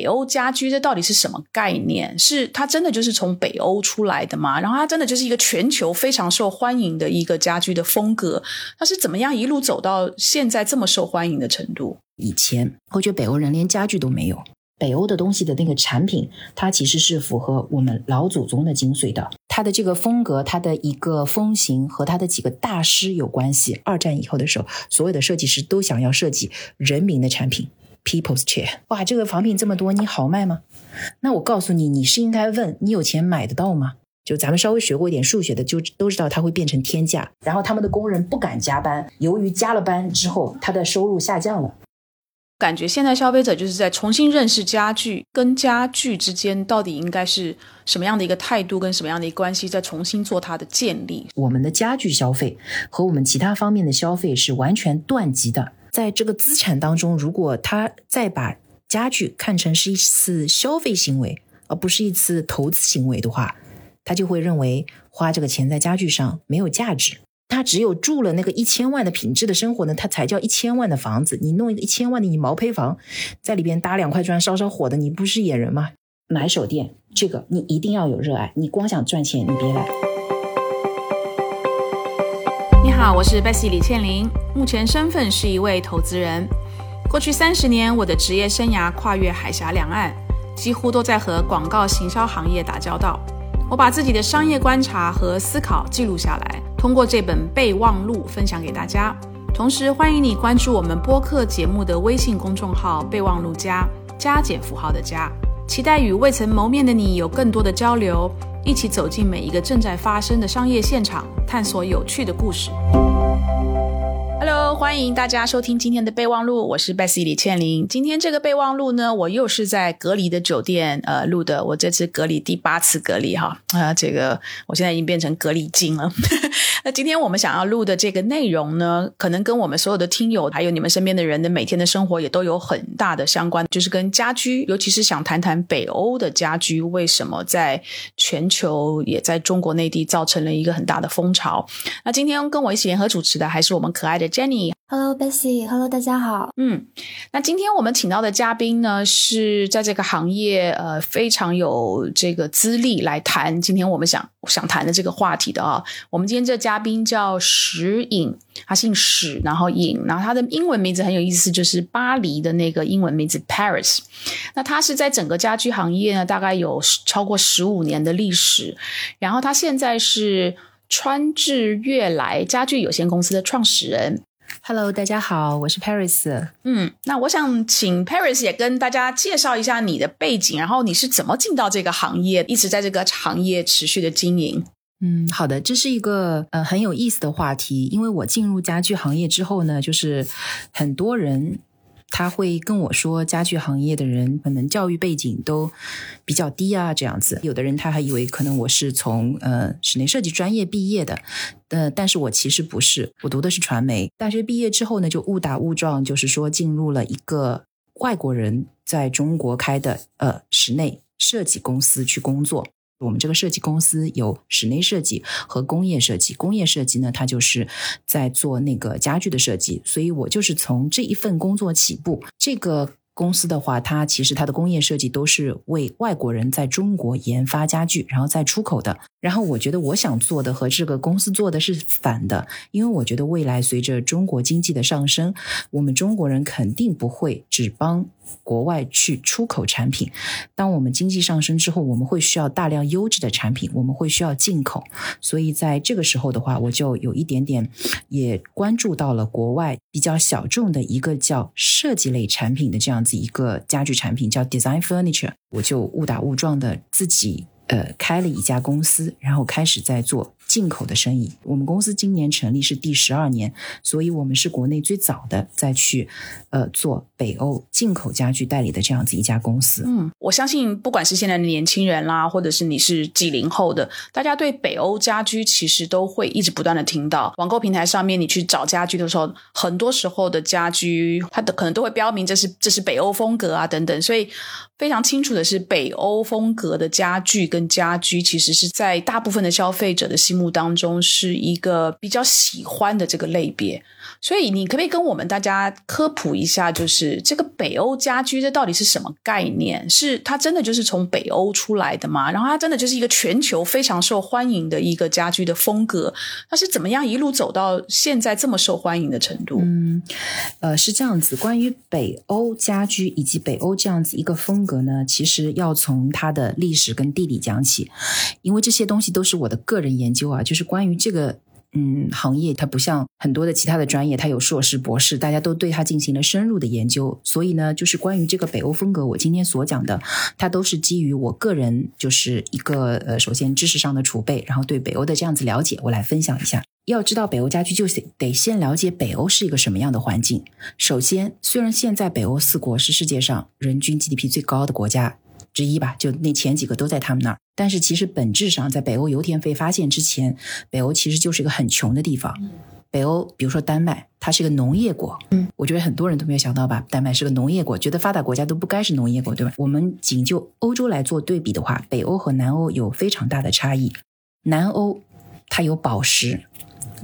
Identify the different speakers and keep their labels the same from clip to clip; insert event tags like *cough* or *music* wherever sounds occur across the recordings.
Speaker 1: 北欧家居这到底是什么概念？是它真的就是从北欧出来的吗？然后它真的就是一个全球非常受欢迎的一个家居的风格？它是怎么样一路走到现在这么受欢迎的程度？
Speaker 2: 以前我觉得北欧人连家具都没有。北欧的东西的那个产品，它其实是符合我们老祖宗的精髓的。它的这个风格，它的一个风行和它的几个大师有关系。二战以后的时候，所有的设计师都想要设计人民的产品，People's Chair。哇，这个仿品这么多，你好卖吗？那我告诉你，你是应该问你有钱买得到吗？就咱们稍微学过一点数学的，就都知道它会变成天价。然后他们的工人不敢加班，由于加了班之后，他的收入下降了。
Speaker 1: 感觉现在消费者就是在重新认识家具跟家具之间到底应该是什么样的一个态度跟什么样的一个关系，再重新做它的建立。
Speaker 2: 我们的家具消费和我们其他方面的消费是完全断级的。在这个资产当中，如果他再把家具看成是一次消费行为，而不是一次投资行为的话，他就会认为花这个钱在家具上没有价值。他只有住了那个一千万的品质的生活呢，他才叫一千万的房子。你弄一个一千万的你毛坯房，在里边搭两块砖烧烧火的，你不是野人吗？买手店这个你一定要有热爱，你光想赚钱你别来。
Speaker 1: 好，我是 Bessie 李倩玲，目前身份是一位投资人。过去三十年，我的职业生涯跨越海峡两岸，几乎都在和广告行销行业打交道。我把自己的商业观察和思考记录下来。通过这本备忘录分享给大家，同时欢迎你关注我们播客节目的微信公众号“备忘录加加减符号的加”，期待与未曾谋面的你有更多的交流，一起走进每一个正在发生的商业现场，探索有趣的故事。Hello，欢迎大家收听今天的备忘录，我是 Bessy 李倩玲。今天这个备忘录呢，我又是在隔离的酒店呃录的，我这次隔离第八次隔离哈啊，这个我现在已经变成隔离精了。*laughs* 那今天我们想要录的这个内容呢，可能跟我们所有的听友还有你们身边的人的每天的生活也都有很大的相关，就是跟家居，尤其是想谈谈北欧的家居为什么在全球也在中国内地造成了一个很大的风潮。那今天跟我一起联合主持的还是我们可爱的。Jenny，Hello
Speaker 3: Bessy，Hello 大家好。
Speaker 1: 嗯，那今天我们请到的嘉宾呢，是在这个行业呃非常有这个资历来谈今天我们想想谈的这个话题的啊。我们今天这嘉宾叫史颖，他姓史，然后颖，然后他的英文名字很有意思，就是巴黎的那个英文名字 Paris。那他是在整个家居行业呢，大概有超过十五年的历史，然后他现在是。川智悦来家具有限公司的创始人
Speaker 2: ，Hello，大家好，我是 Paris。
Speaker 1: 嗯，那我想请 Paris 也跟大家介绍一下你的背景，然后你是怎么进到这个行业，一直在这个行业持续的经营。
Speaker 2: 嗯，好的，这是一个呃很有意思的话题，因为我进入家具行业之后呢，就是很多人。他会跟我说，家具行业的人可能教育背景都比较低啊，这样子。有的人他还以为可能我是从呃室内设计专业毕业的，呃，但是我其实不是，我读的是传媒。大学毕业之后呢，就误打误撞，就是说进入了一个外国人在中国开的呃室内设计公司去工作。我们这个设计公司有室内设计和工业设计。工业设计呢，它就是在做那个家具的设计，所以我就是从这一份工作起步。这个。公司的话，它其实它的工业设计都是为外国人在中国研发家具，然后再出口的。然后我觉得我想做的和这个公司做的是反的，因为我觉得未来随着中国经济的上升，我们中国人肯定不会只帮国外去出口产品。当我们经济上升之后，我们会需要大量优质的产品，我们会需要进口。所以在这个时候的话，我就有一点点也关注到了国外比较小众的一个叫设计类产品的这样子。一个家具产品叫 Design Furniture，我就误打误撞的自己呃开了一家公司，然后开始在做。进口的生意，我们公司今年成立是第十二年，所以我们是国内最早的再去呃做北欧进口家具代理的这样子一家公司。
Speaker 1: 嗯，我相信不管是现在的年轻人啦，或者是你是几零后的，大家对北欧家居其实都会一直不断的听到。网购平台上面你去找家居的时候，很多时候的家居它的可能都会标明这是这是北欧风格啊等等，所以非常清楚的是，北欧风格的家具跟家居其实是在大部分的消费者的心。目当中是一个比较喜欢的这个类别。所以你可不可以跟我们大家科普一下，就是这个北欧家居这到底是什么概念？是它真的就是从北欧出来的吗？然后它真的就是一个全球非常受欢迎的一个家居的风格？它是怎么样一路走到现在这么受欢迎的程度？
Speaker 2: 嗯，呃，是这样子。关于北欧家居以及北欧这样子一个风格呢，其实要从它的历史跟地理讲起，因为这些东西都是我的个人研究啊，就是关于这个。嗯，行业它不像很多的其他的专业，它有硕士、博士，大家都对它进行了深入的研究。所以呢，就是关于这个北欧风格，我今天所讲的，它都是基于我个人就是一个呃，首先知识上的储备，然后对北欧的这样子了解，我来分享一下。要知道北欧家居，就得先了解北欧是一个什么样的环境。首先，虽然现在北欧四国是世界上人均 GDP 最高的国家。之一吧，就那前几个都在他们那儿。但是其实本质上，在北欧油田被发现之前，北欧其实就是一个很穷的地方。北欧，比如说丹麦，它是个农业国。嗯，我觉得很多人都没有想到吧，丹麦是个农业国，觉得发达国家都不该是农业国，对吧？我们仅就欧洲来做对比的话，北欧和南欧有非常大的差异。南欧它有宝石，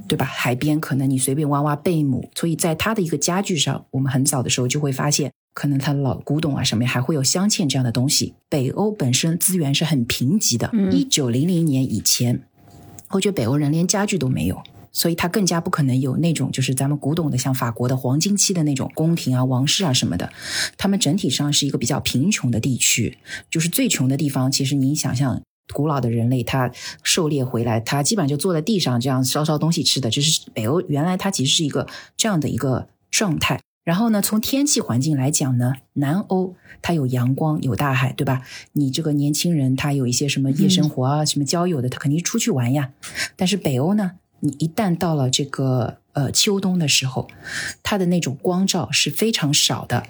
Speaker 2: 对吧？海边可能你随便挖挖贝母，所以在它的一个家具上，我们很早的时候就会发现。可能它老古董啊，上面还会有镶嵌这样的东西。北欧本身资源是很贫瘠的，一九零零年以前，我觉得北欧人连家具都没有，所以它更加不可能有那种就是咱们古董的，像法国的黄金期的那种宫廷啊、王室啊什么的。他们整体上是一个比较贫穷的地区，就是最穷的地方。其实你想象，古老的人类他狩猎回来，他基本上就坐在地上这样烧烧东西吃的。就是北欧原来它其实是一个这样的一个状态。然后呢，从天气环境来讲呢，南欧它有阳光，有大海，对吧？你这个年轻人他有一些什么夜生活啊，什么交友的，他肯定出去玩呀。但是北欧呢，你一旦到了这个呃秋冬的时候，它的那种光照是非常少的。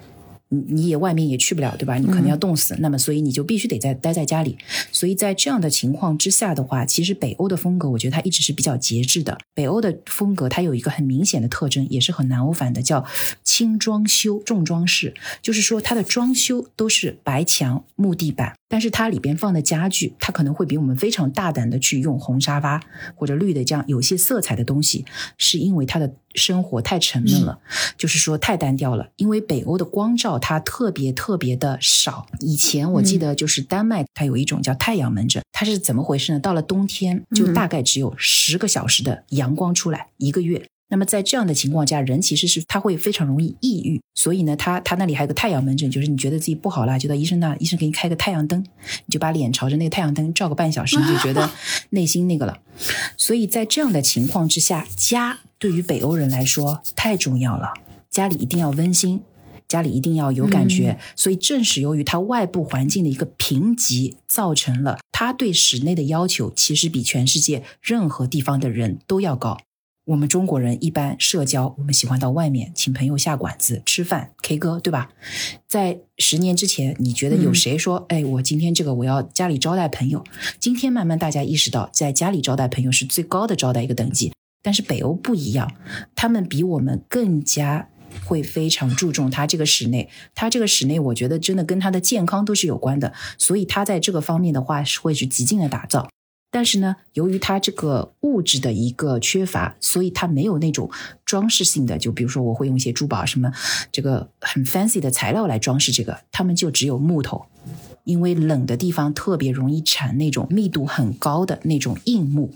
Speaker 2: 你你也外面也去不了，对吧？你可能要冻死。那么，所以你就必须得在待在家里。所以在这样的情况之下的话，其实北欧的风格，我觉得它一直是比较节制的。北欧的风格它有一个很明显的特征，也是很南欧反的，叫轻装修重装饰。就是说，它的装修都是白墙木地板，但是它里边放的家具，它可能会比我们非常大胆的去用红沙发或者绿的这样有些色彩的东西，是因为它的。生活太沉闷了，就是说太单调了。因为北欧的光照它特别特别的少。以前我记得就是丹麦，它有一种叫太阳门诊，它是怎么回事呢？到了冬天就大概只有十个小时的阳光出来一个月。那么在这样的情况下，人其实是他会非常容易抑郁，所以呢，他他那里还有个太阳门诊，就是你觉得自己不好了，就到医生那，医生给你开个太阳灯，你就把脸朝着那个太阳灯照个半小时，你就觉得内心那个了。所以在这样的情况之下，家对于北欧人来说太重要了，家里一定要温馨，家里一定要有感觉。所以正是由于它外部环境的一个贫瘠，造成了它对室内的要求其实比全世界任何地方的人都要高。我们中国人一般社交，我们喜欢到外面请朋友下馆子吃饭、K 歌，对吧？在十年之前，你觉得有谁说：“哎，我今天这个我要家里招待朋友？”今天慢慢大家意识到，在家里招待朋友是最高的招待一个等级。但是北欧不一样，他们比我们更加会非常注重他这个室内，他这个室内，我觉得真的跟他的健康都是有关的。所以他在这个方面的话，是会去极尽的打造。但是呢，由于它这个物质的一个缺乏，所以它没有那种装饰性的。就比如说，我会用一些珠宝什么这个很 fancy 的材料来装饰这个，他们就只有木头，因为冷的地方特别容易产那种密度很高的那种硬木。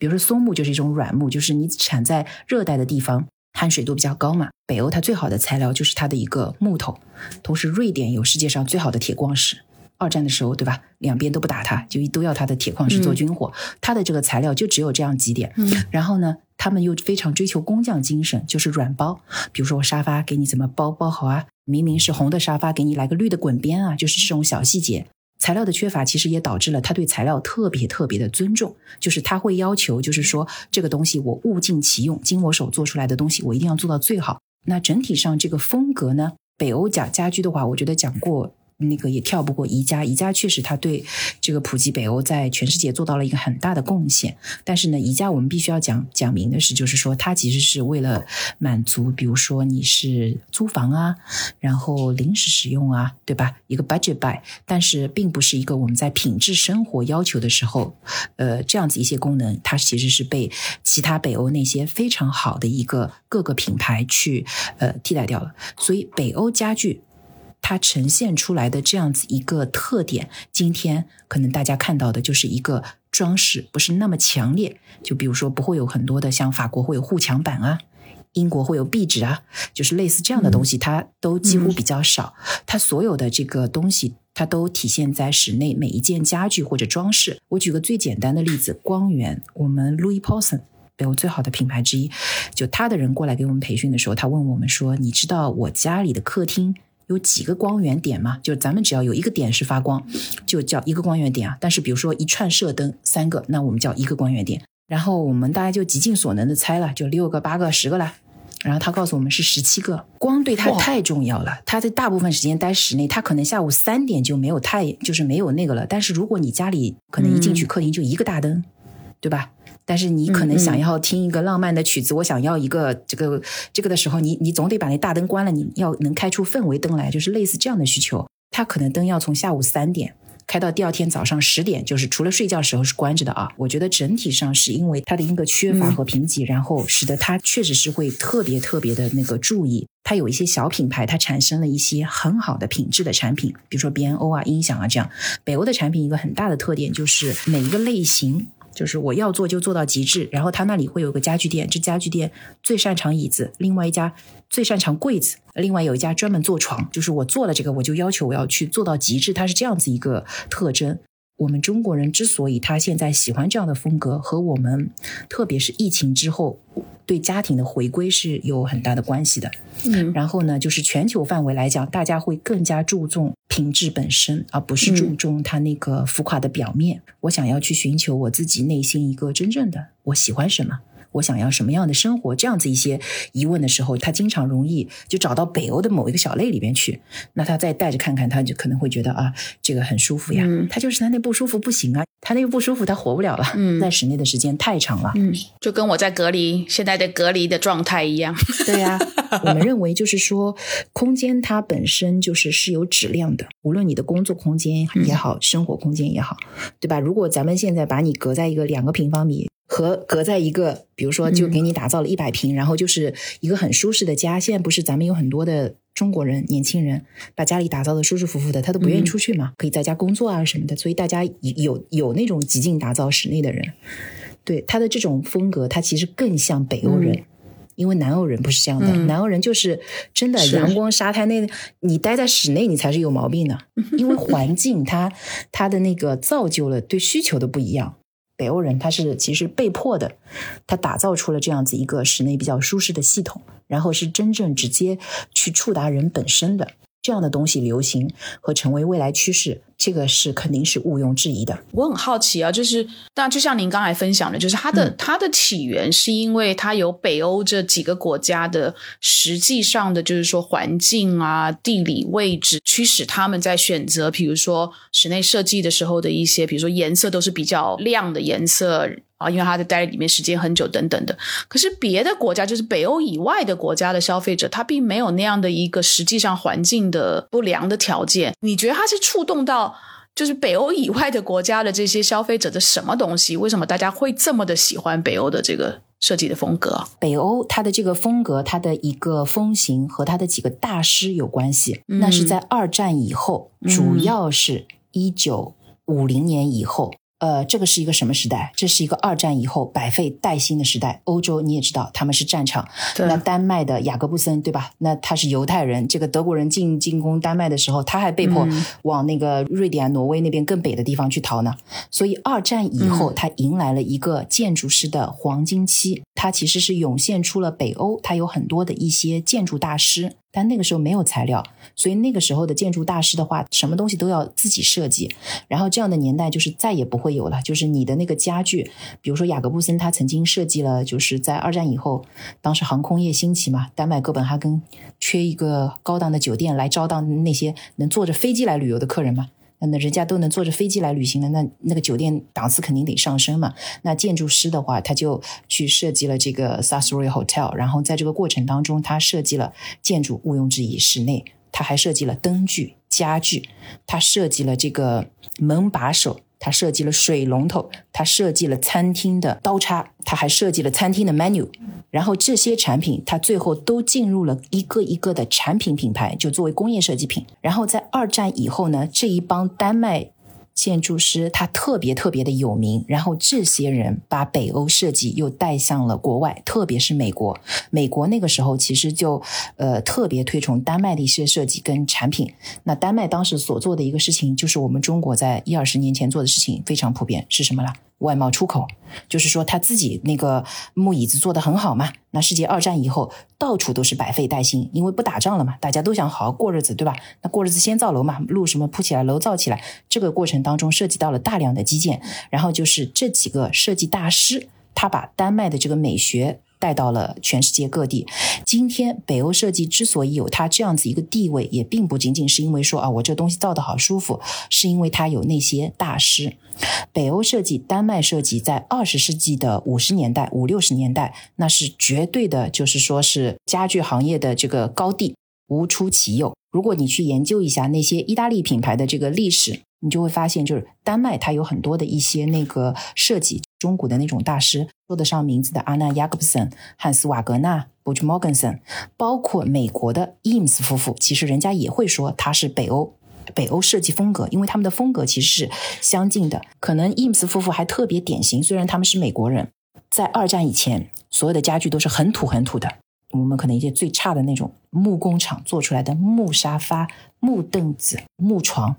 Speaker 2: 比如说松木就是一种软木，就是你产在热带的地方，含水度比较高嘛。北欧它最好的材料就是它的一个木头，同时瑞典有世界上最好的铁矿石。二战的时候，对吧？两边都不打它，就都要它的铁矿石做军火。它的这个材料就只有这样几点。嗯然后呢，他们又非常追求工匠精神，就是软包。比如说，我沙发给你怎么包包好啊？明明是红的沙发，给你来个绿的滚边啊！就是这种小细节。材料的缺乏，其实也导致了他对材料特别特别的尊重。就是他会要求，就是说这个东西我物尽其用，经我手做出来的东西，我一定要做到最好。那整体上这个风格呢，北欧家家居的话，我觉得讲过。那个也跳不过宜家，宜家确实它对这个普及北欧在全世界做到了一个很大的贡献。但是呢，宜家我们必须要讲讲明的是，就是说它其实是为了满足，比如说你是租房啊，然后临时使用啊，对吧？一个 budget buy，但是并不是一个我们在品质生活要求的时候，呃，这样子一些功能，它其实是被其他北欧那些非常好的一个各个品牌去呃替代掉了。所以北欧家具。它呈现出来的这样子一个特点，今天可能大家看到的就是一个装饰，不是那么强烈。就比如说，不会有很多的像法国会有护墙板啊，英国会有壁纸啊，就是类似这样的东西，它都几乎比较少。它所有的这个东西，它都体现在室内每一件家具或者装饰。我举个最简单的例子，光源，我们 Louis Paulson 北欧最好的品牌之一，就他的人过来给我们培训的时候，他问我们说：“你知道我家里的客厅？”有几个光源点嘛？就咱们只要有一个点是发光，就叫一个光源点啊。但是比如说一串射灯三个，那我们叫一个光源点。然后我们大家就极尽所能的猜了，就六个、八个、十个了。然后他告诉我们是十七个。光对他太重要了，他在大部分时间待室内，他可能下午三点就没有太就是没有那个了。但是如果你家里可能一进去客厅就一个大灯，对吧？但是你可能想要听一个浪漫的曲子，我想要一个这个这个的时候，你你总得把那大灯关了，你要能开出氛围灯来，就是类似这样的需求。它可能灯要从下午三点开到第二天早上十点，就是除了睡觉时候是关着的啊。我觉得整体上是因为它的一个缺乏和贫瘠，然后使得它确实是会特别特别的那个注意。它有一些小品牌，它产生了一些很好的品质的产品，比如说 B N O 啊、音响啊这样。北欧的产品一个很大的特点就是每一个类型。就是我要做就做到极致，然后他那里会有个家具店，这家具店最擅长椅子，另外一家最擅长柜子，另外有一家专门做床。就是我做了这个，我就要求我要去做到极致，它是这样子一个特征。我们中国人之所以他现在喜欢这样的风格，和我们特别是疫情之后对家庭的回归是有很大的关系的。
Speaker 1: 嗯，
Speaker 2: 然后呢，就是全球范围来讲，大家会更加注重品质本身，而不是注重它那个浮夸的表面。我想要去寻求我自己内心一个真正的我喜欢什么。我想要什么样的生活？这样子一些疑问的时候，他经常容易就找到北欧的某一个小类里边去。那他再带着看看，他就可能会觉得啊，这个很舒服呀。他就是他那不舒服不行啊，他那个不舒服他活不了了。嗯，在室内的时间太长了。
Speaker 1: 嗯，就跟我在隔离现在的隔离的状态一样。
Speaker 2: 对呀，我们认为就是说，空间它本身就是是有质量的，无论你的工作空间也好，生活空间也好，对吧？如果咱们现在把你隔在一个两个平方米。和隔在一个，比如说，就给你打造了一百平，然后就是一个很舒适的家。现在不是咱们有很多的中国人年轻人，把家里打造的舒舒服服的，他都不愿意出去嘛，可以在家工作啊什么的。所以大家有有那种极尽打造室内的人，对他的这种风格，他其实更像北欧人，因为南欧人不是这样的。南欧人就是真的阳光沙滩那，你待在室内你才是有毛病的，*laughs* 因为环境它它的那个造就了对需求的不一样。北欧人他是其实被迫的，他打造出了这样子一个室内比较舒适的系统，然后是真正直接去触达人本身的。这样的东西流行和成为未来趋势，这个是肯定是毋庸置疑的。
Speaker 1: 我很好奇啊，就是当然就像您刚才分享的，就是它的它的起源是因为它有北欧这几个国家的实际上的，就是说环境啊、地理位置驱使他们在选择，比如说室内设计的时候的一些，比如说颜色都是比较亮的颜色。啊，因为他在待里面时间很久等等的，可是别的国家，就是北欧以外的国家的消费者，他并没有那样的一个实际上环境的不良的条件。你觉得他是触动到就是北欧以外的国家的这些消费者的什么东西？为什么大家会这么的喜欢北欧的这个设计的风格？
Speaker 2: 北欧它的这个风格，它的一个风行和它的几个大师有关系。那是在二战以后，主要是一九五零年以后。呃，这个是一个什么时代？这是一个二战以后百废待兴的时代。欧洲你也知道，他们是战场。那丹麦的雅各布森，对吧？那他是犹太人。这个德国人进进攻丹麦的时候，他还被迫往那个瑞典、挪威那边更北的地方去逃呢。所以二战以后，他迎来了一个建筑师的黄金期。他其实是涌现出了北欧，他有很多的一些建筑大师。但那个时候没有材料，所以那个时候的建筑大师的话，什么东西都要自己设计。然后这样的年代就是再也不会有了，就是你的那个家具，比如说雅各布森，他曾经设计了，就是在二战以后，当时航空业兴起嘛，丹麦哥本哈根缺一个高档的酒店来招待那些能坐着飞机来旅游的客人嘛。那人家都能坐着飞机来旅行了，那那个酒店档次肯定得上升嘛。那建筑师的话，他就去设计了这个 Sasori Hotel，然后在这个过程当中，他设计了建筑毋庸置疑，室内他还设计了灯具、家具，他设计了这个门把手。他设计了水龙头，他设计了餐厅的刀叉，他还设计了餐厅的 menu。然后这些产品，他最后都进入了一个一个的产品品牌，就作为工业设计品。然后在二战以后呢，这一帮丹麦。建筑师他特别特别的有名，然后这些人把北欧设计又带向了国外，特别是美国。美国那个时候其实就呃特别推崇丹麦的一些设计跟产品。那丹麦当时所做的一个事情，就是我们中国在一二十年前做的事情，非常普遍，是什么了？外贸出口，就是说他自己那个木椅子做的很好嘛。那世界二战以后，到处都是百废待兴，因为不打仗了嘛，大家都想好好过日子，对吧？那过日子先造楼嘛，路什么铺起来，楼造起来。这个过程当中涉及到了大量的基建，然后就是这几个设计大师，他把丹麦的这个美学。带到了全世界各地。今天北欧设计之所以有它这样子一个地位，也并不仅仅是因为说啊，我这东西造的好舒服，是因为它有那些大师。北欧设计、丹麦设计在二十世纪的五十年代、五六十年代，那是绝对的，就是说是家具行业的这个高地，无出其右。如果你去研究一下那些意大利品牌的这个历史，你就会发现，就是丹麦它有很多的一些那个设计。中古的那种大师，说得上名字的阿纳雅各布森、汉斯瓦格纳、布奇莫根森，包括美国的伊姆斯夫妇，其实人家也会说他是北欧北欧设计风格，因为他们的风格其实是相近的。可能伊姆斯夫妇还特别典型，虽然他们是美国人，在二战以前，所有的家具都是很土很土的。我们可能一些最差的那种木工厂做出来的木沙发、木凳子、木床。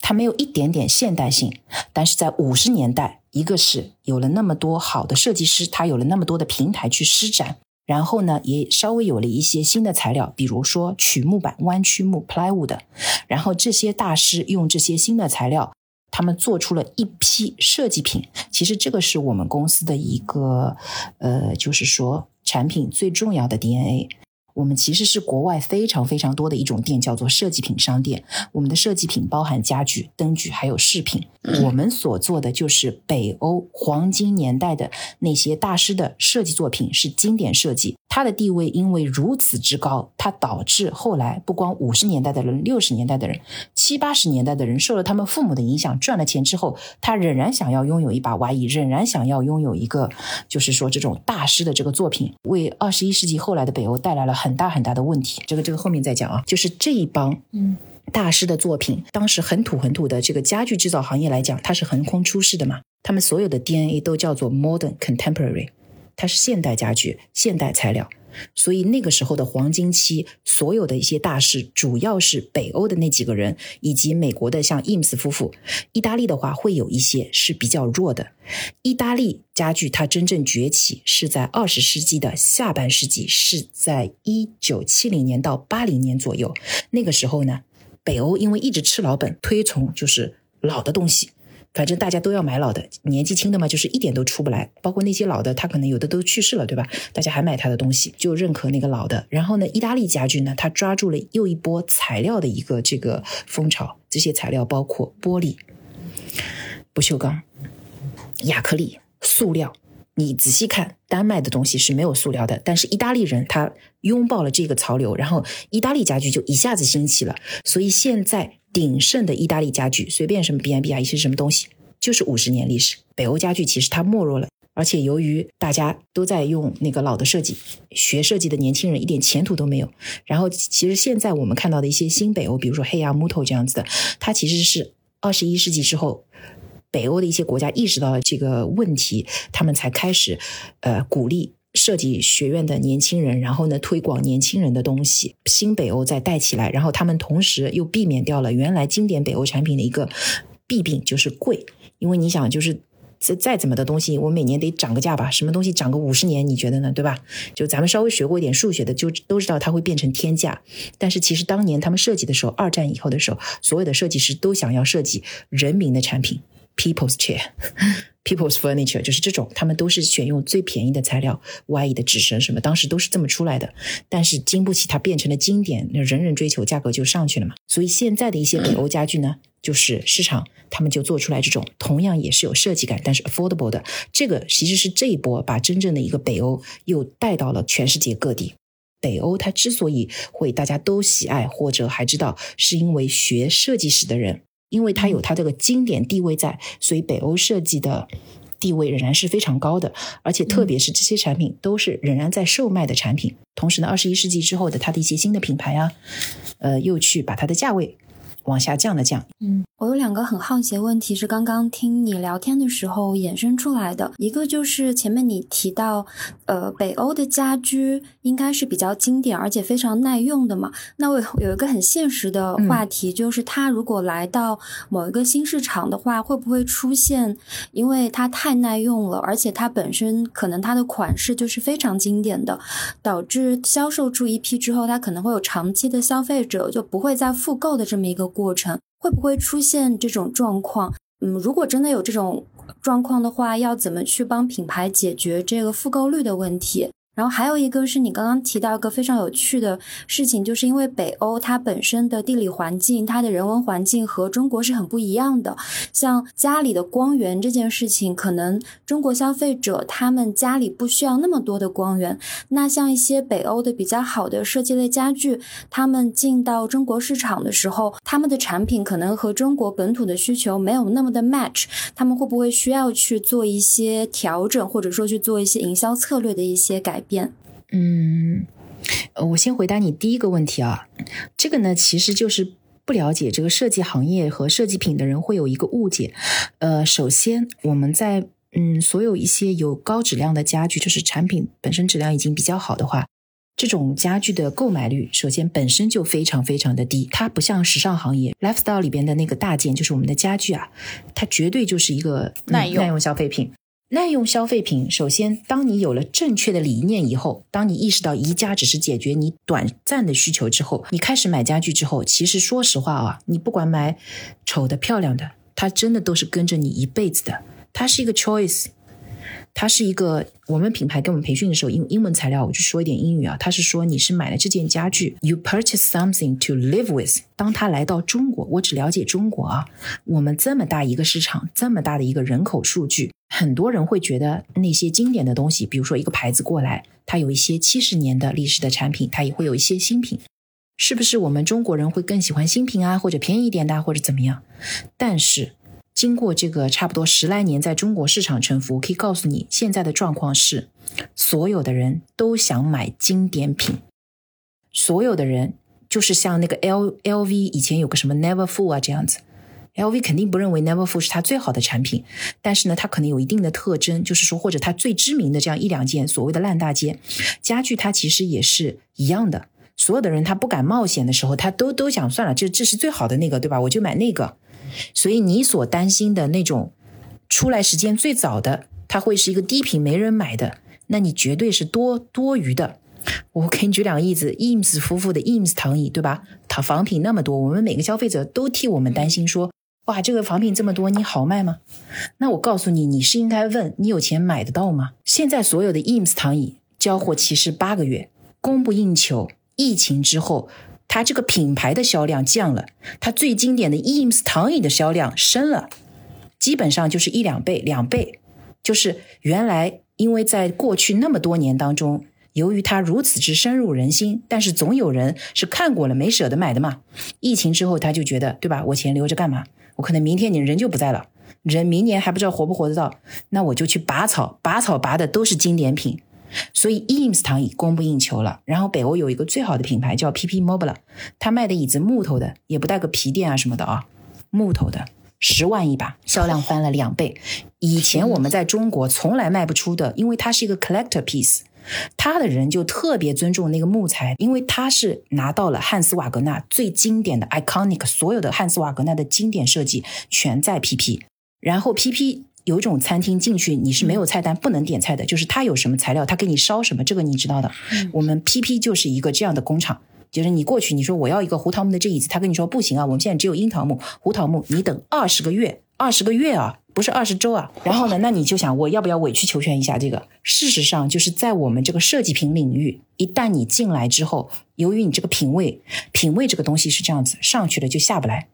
Speaker 2: 它没有一点点现代性，但是在五十年代，一个是有了那么多好的设计师，他有了那么多的平台去施展，然后呢，也稍微有了一些新的材料，比如说曲木板、弯曲木 （plywood），然后这些大师用这些新的材料，他们做出了一批设计品。其实这个是我们公司的一个，呃，就是说产品最重要的 DNA。我们其实是国外非常非常多的一种店，叫做设计品商店。我们的设计品包含家具、灯具，还有饰品。我们所做的就是北欧黄金年代的那些大师的设计作品，是经典设计。它的地位因为如此之高，他导致后来不光五十年代的人、六十年代的人、七八十年代的人受了他们父母的影响，赚了钱之后，他仍然想要拥有一把娃椅，仍然想要拥有一个，就是说这种大师的这个作品，为二十一世纪后来的北欧带来了很大很大的问题。这个这个后面再讲啊，就是这一帮嗯大师的作品，当时很土很土的这个家具制造行业来讲，它是横空出世的嘛，他们所有的 DNA 都叫做 Modern Contemporary。它是现代家具、现代材料，所以那个时候的黄金期，所有的一些大师，主要是北欧的那几个人，以及美国的像伊姆斯夫妇。意大利的话会有一些是比较弱的。意大利家具它真正崛起是在二十世纪的下半世纪，是在一九七零年到八零年左右。那个时候呢，北欧因为一直吃老本，推崇就是老的东西。反正大家都要买老的，年纪轻的嘛，就是一点都出不来。包括那些老的，他可能有的都去世了，对吧？大家还买他的东西，就认可那个老的。然后呢，意大利家具呢，它抓住了又一波材料的一个这个风潮。这些材料包括玻璃、不锈钢、亚克力、塑料。你仔细看，丹麦的东西是没有塑料的，但是意大利人他拥抱了这个潮流，然后意大利家具就一下子兴起了。所以现在。鼎盛的意大利家具，随便什么 B N B 啊，一些什么东西，就是五十年历史。北欧家具其实它没落了，而且由于大家都在用那个老的设计，学设计的年轻人一点前途都没有。然后其实现在我们看到的一些新北欧，比如说黑亚木头这样子的，它其实是二十一世纪之后，北欧的一些国家意识到了这个问题，他们才开始呃鼓励。设计学院的年轻人，然后呢，推广年轻人的东西，新北欧再带起来，然后他们同时又避免掉了原来经典北欧产品的一个弊病，就是贵。因为你想，就是再再怎么的东西，我每年得涨个价吧？什么东西涨个五十年？你觉得呢？对吧？就咱们稍微学过一点数学的，就都知道它会变成天价。但是其实当年他们设计的时候，二战以后的时候，所有的设计师都想要设计人民的产品，People's Chair。*laughs* People's Furniture 就是这种，他们都是选用最便宜的材料，Y 的纸绳什么，当时都是这么出来的。但是经不起它变成了经典，人人追求，价格就上去了嘛。所以现在的一些北欧家具呢，就是市场他们就做出来这种，同样也是有设计感，但是 affordable 的。这个其实是这一波把真正的一个北欧又带到了全世界各地。北欧它之所以会大家都喜爱，或者还知道，是因为学设计史的人。因为它有它这个经典地位在，所以北欧设计的地位仍然是非常高的，而且特别是这些产品都是仍然在售卖的产品。同时呢，二十一世纪之后的它的一些新的品牌啊，呃，又去把它的价位。往下降的降。
Speaker 3: 嗯，我有两个很好奇的问题，是刚刚听你聊天的时候衍生出来的。一个就是前面你提到，呃，北欧的家居应该是比较经典而且非常耐用的嘛。那我有一个很现实的话题，就是它如果来到某一个新市场的话，会不会出现，因为它太耐用了，而且它本身可能它的款式就是非常经典的，导致销售出一批之后，它可能会有长期的消费者就不会再复购的这么一个。过程会不会出现这种状况？嗯，如果真的有这种状况的话，要怎么去帮品牌解决这个复购率的问题？然后还有一个是你刚刚提到一个非常有趣的事情，就是因为北欧它本身的地理环境、它的人文环境和中国是很不一样的。像家里的光源这件事情，可能中国消费者他们家里不需要那么多的光源。那像一些北欧的比较好的设计类家具，他们进到中国市场的时候，他们的产品可能和中国本土的需求没有那么的 match。他们会不会需要去做一些调整，或者说去做一些营销策略的一些改？
Speaker 2: 嗯，我先回答你第一个问题啊，这个呢其实就是不了解这个设计行业和设计品的人会有一个误解。呃，首先我们在嗯所有一些有高质量的家具，就是产品本身质量已经比较好的话，这种家具的购买率首先本身就非常非常的低。它不像时尚行业 lifestyle 里边的那个大件，就是我们的家具啊，它绝对就是一个
Speaker 1: 耐用
Speaker 2: 耐用消费品。耐用消费品，首先，当你有了正确的理念以后，当你意识到宜家只是解决你短暂的需求之后，你开始买家具之后，其实说实话啊，你不管买丑的、漂亮的，它真的都是跟着你一辈子的，它是一个 choice。它是一个我们品牌给我们培训的时候，英英文材料我就说一点英语啊。他是说你是买了这件家具，you purchase something to live with。当他来到中国，我只了解中国啊，我们这么大一个市场，这么大的一个人口数据，很多人会觉得那些经典的东西，比如说一个牌子过来，它有一些七十年的历史的产品，它也会有一些新品，是不是我们中国人会更喜欢新品啊，或者便宜一点的，或者怎么样？但是。经过这个差不多十来年在中国市场沉浮，我可以告诉你，现在的状况是，所有的人都想买经典品，所有的人就是像那个 L L V 以前有个什么 Never Full 啊这样子，L V 肯定不认为 Never Full 是它最好的产品，但是呢，它可能有一定的特征，就是说或者它最知名的这样一两件所谓的烂大街家具，它其实也是一样的，所有的人他不敢冒险的时候，他都都想算了，这这是最好的那个，对吧？我就买那个。所以你所担心的那种出来时间最早的，它会是一个低频没人买的，那你绝对是多多余的。我给你举两个例子，Eames 夫妇的 Eames 躺椅，对吧？它仿品那么多，我们每个消费者都替我们担心，说哇，这个仿品这么多，你好卖吗？那我告诉你，你是应该问你有钱买得到吗？现在所有的 Eames 躺椅交货期是八个月，供不应求。疫情之后。它这个品牌的销量降了，它最经典的 Eames 躺椅的销量升了，基本上就是一两倍、两倍。就是原来因为在过去那么多年当中，由于它如此之深入人心，但是总有人是看过了没舍得买的嘛。疫情之后他就觉得，对吧？我钱留着干嘛？我可能明天你人就不在了，人明年还不知道活不活得到，那我就去拔草，拔草拔的都是经典品。所以 Eames 躺椅供不应求了。然后北欧有一个最好的品牌叫 PP Mobile，他卖的椅子木头的，也不带个皮垫啊什么的啊，木头的，十万一把，销量翻了两倍。以前我们在中国从来卖不出的，因为它是一个 collector piece，他的人就特别尊重那个木材，因为他是拿到了汉斯瓦格纳最经典的 iconic，所有的汉斯瓦格纳的经典设计全在 PP，然后 PP。有一种餐厅进去你是没有菜单不能点菜的，就是他有什么材料他给你烧什么，这个你知道的。我们 PP 就是一个这样的工厂。就是你过去，你说我要一个胡桃木的这椅子，他跟你说不行啊，我们现在只有樱桃木、胡桃木，你等二十个月，二十个月啊，不是二十周啊。然后呢，那你就想我要不要委曲求全一下这个？事实上，就是在我们这个设计品领域，一旦你进来之后，由于你这个品味，品味这个东西是这样子，上去了就下不来。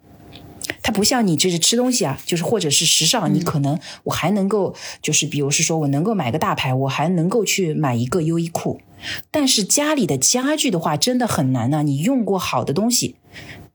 Speaker 2: 它不像你这是吃东西啊，就是或者是时尚，你可能我还能够，就是比如是说我能够买个大牌，我还能够去买一个优衣库。但是家里的家具的话，真的很难呢。你用过好的东西，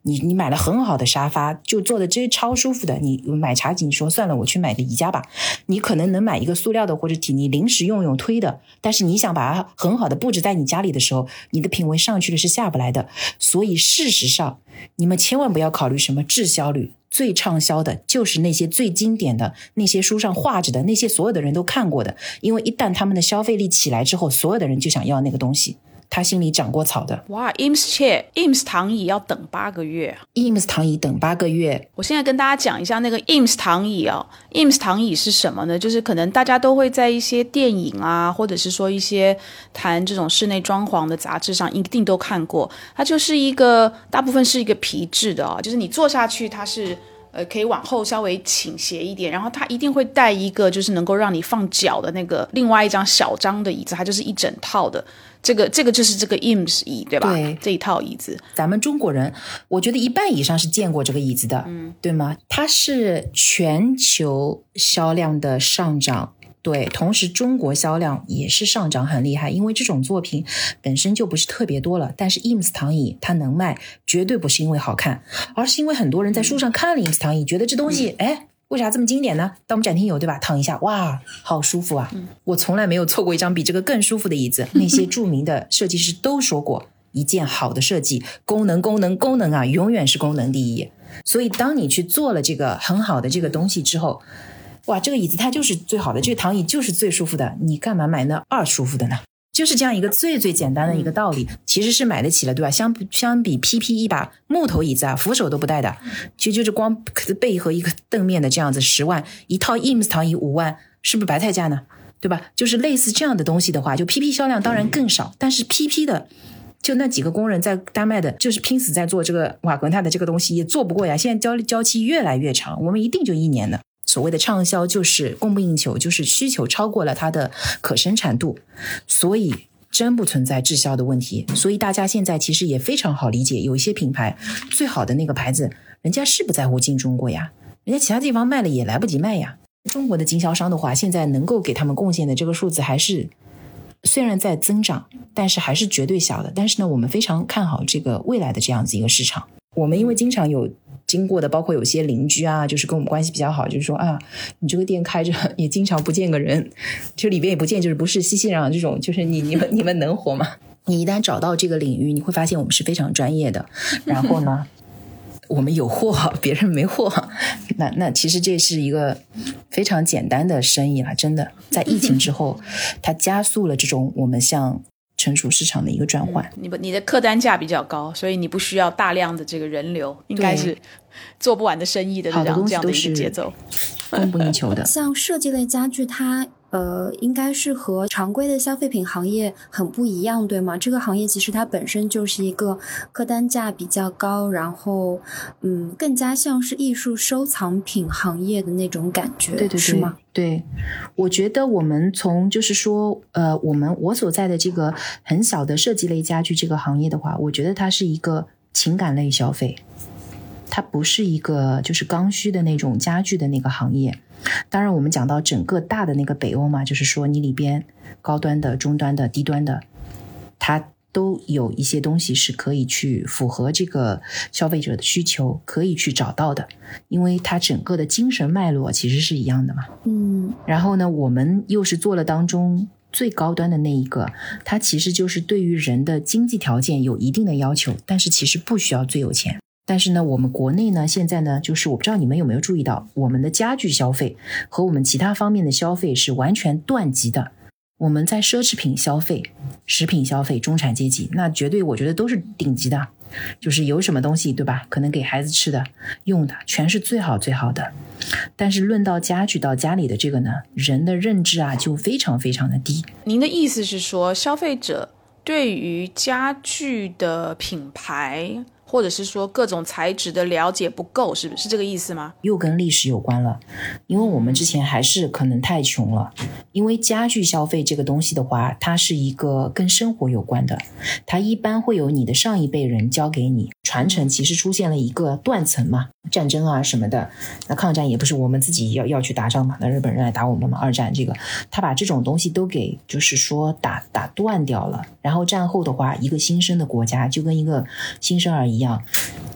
Speaker 2: 你你买了很好的沙发，就坐的真超舒服的。你买茶几，你说算了，我去买个宜家吧。你可能能买一个塑料的或者体，你临时用用推的。但是你想把它很好的布置在你家里的时候，你的品味上去了是下不来的。所以事实上，你们千万不要考虑什么滞销率。最畅销的就是那些最经典的那些书上画着的那些所有的人都看过的，因为一旦他们的消费力起来之后，所有的人就想要那个东西。他心里长过草的。
Speaker 1: 哇，Ims chair Ims 躺椅要等八个月
Speaker 2: ，Ims 躺椅等八个月。
Speaker 1: 我现在跟大家讲一下那个 Ims 躺椅哦，Ims 躺椅是什么呢？就是可能大家都会在一些电影啊，或者是说一些谈这种室内装潢的杂志上一定都看过。它就是一个大部分是一个皮质的哦，就是你坐下去它是。呃，可以往后稍微倾斜一点，然后它一定会带一个，就是能够让你放脚的那个另外一张小张的椅子，它就是一整套的。这个这个就是这个 IMS 椅，对吧？
Speaker 2: 对，
Speaker 1: 这一套椅子，
Speaker 2: 咱们中国人，我觉得一半以上是见过这个椅子的，嗯，对吗？它是全球销量的上涨。对，同时中国销量也是上涨很厉害，因为这种作品本身就不是特别多了。但是 IMS 躺椅它能卖，绝对不是因为好看，而是因为很多人在书上看了 IMS 躺椅，觉得这东西，哎，为啥这么经典呢？到我们展厅有对吧？躺一下，哇，好舒服啊！我从来没有错过一张比这个更舒服的椅子。那些著名的设计师都说过，一件好的设计，功能，功能，功能啊，永远是功能第一。所以当你去做了这个很好的这个东西之后。哇，这个椅子它就是最好的，这个躺椅就是最舒服的，你干嘛买那二舒服的呢？就是这样一个最最简单的一个道理，其实是买得起了，对吧？相相比 PP 一把木头椅子啊，扶手都不带的，其实就是光背和一个凳面的这样子，十万一套 IMS 躺椅五万，是不是白菜价呢？对吧？就是类似这样的东西的话，就 PP 销量当然更少，但是 PP 的就那几个工人在丹麦的，就是拼死在做这个瓦格纳的这个东西，也做不过呀。现在交交期越来越长，我们一定就一年的。所谓的畅销就是供不应求，就是需求超过了它的可生产度，所以真不存在滞销的问题。所以大家现在其实也非常好理解，有一些品牌最好的那个牌子，人家是不在乎进中国呀，人家其他地方卖了也来不及卖呀。中国的经销商的话，现在能够给他们贡献的这个数字还是虽然在增长，但是还是绝对小的。但是呢，我们非常看好这个未来的这样子一个市场。我们因为经常有。经过的包括有些邻居啊，就是跟我们关系比较好，就是说啊，你这个店开着也经常不见个人，就里边也不见，就是不是熙熙攘攘这种，就是你你们你们能活吗？*laughs* 你一旦找到这个领域，你会发现我们是非常专业的。*laughs* 然后呢，我们有货，别人没货，那那其实这是一个非常简单的生意了。真的，在疫情之后，它加速了这种我们像。成熟市场的一个转换，
Speaker 1: 你不你的客单价比较高，所以你不需要大量的这个人流，应该是做不完的生意的这样这样的一个节奏，
Speaker 2: 供不应求的。
Speaker 3: 像设计类家具，它。呃，应该是和常规的消费品行业很不一样，对吗？这个行业其实它本身就是一个客单价比较高，然后嗯，更加像是艺术收藏品行业的那种感觉，
Speaker 2: 对对对，
Speaker 3: 是吗？
Speaker 2: 对，我觉得我们从就是说，呃，我们我所在的这个很小的设计类家具这个行业的话，我觉得它是一个情感类消费，它不是一个就是刚需的那种家具的那个行业。当然，我们讲到整个大的那个北欧嘛，就是说你里边高端的、中端的、低端的，它都有一些东西是可以去符合这个消费者的需求，可以去找到的，因为它整个的精神脉络其实是一样的嘛。
Speaker 3: 嗯。
Speaker 2: 然后呢，我们又是做了当中最高端的那一个，它其实就是对于人的经济条件有一定的要求，但是其实不需要最有钱。但是呢，我们国内呢，现在呢，就是我不知道你们有没有注意到，我们的家具消费和我们其他方面的消费是完全断级的。我们在奢侈品消费、食品消费、中产阶级，那绝对我觉得都是顶级的，就是有什么东西，对吧？可能给孩子吃的、用的，全是最好最好的。但是论到家具到家里的这个呢，人的认知啊就非常非常的低。
Speaker 1: 您的意思是说，消费者对于家具的品牌？或者是说各种材质的了解不够，是不是这个意思吗？
Speaker 2: 又跟历史有关了，因为我们之前还是可能太穷了。因为家具消费这个东西的话，它是一个跟生活有关的，它一般会有你的上一辈人教给你传承，其实出现了一个断层嘛，战争啊什么的。那抗战也不是我们自己要要去打仗嘛，那日本人来打我们嘛。二战这个，他把这种东西都给就是说打打断掉了。然后战后的话，一个新生的国家就跟一个新生儿一。样，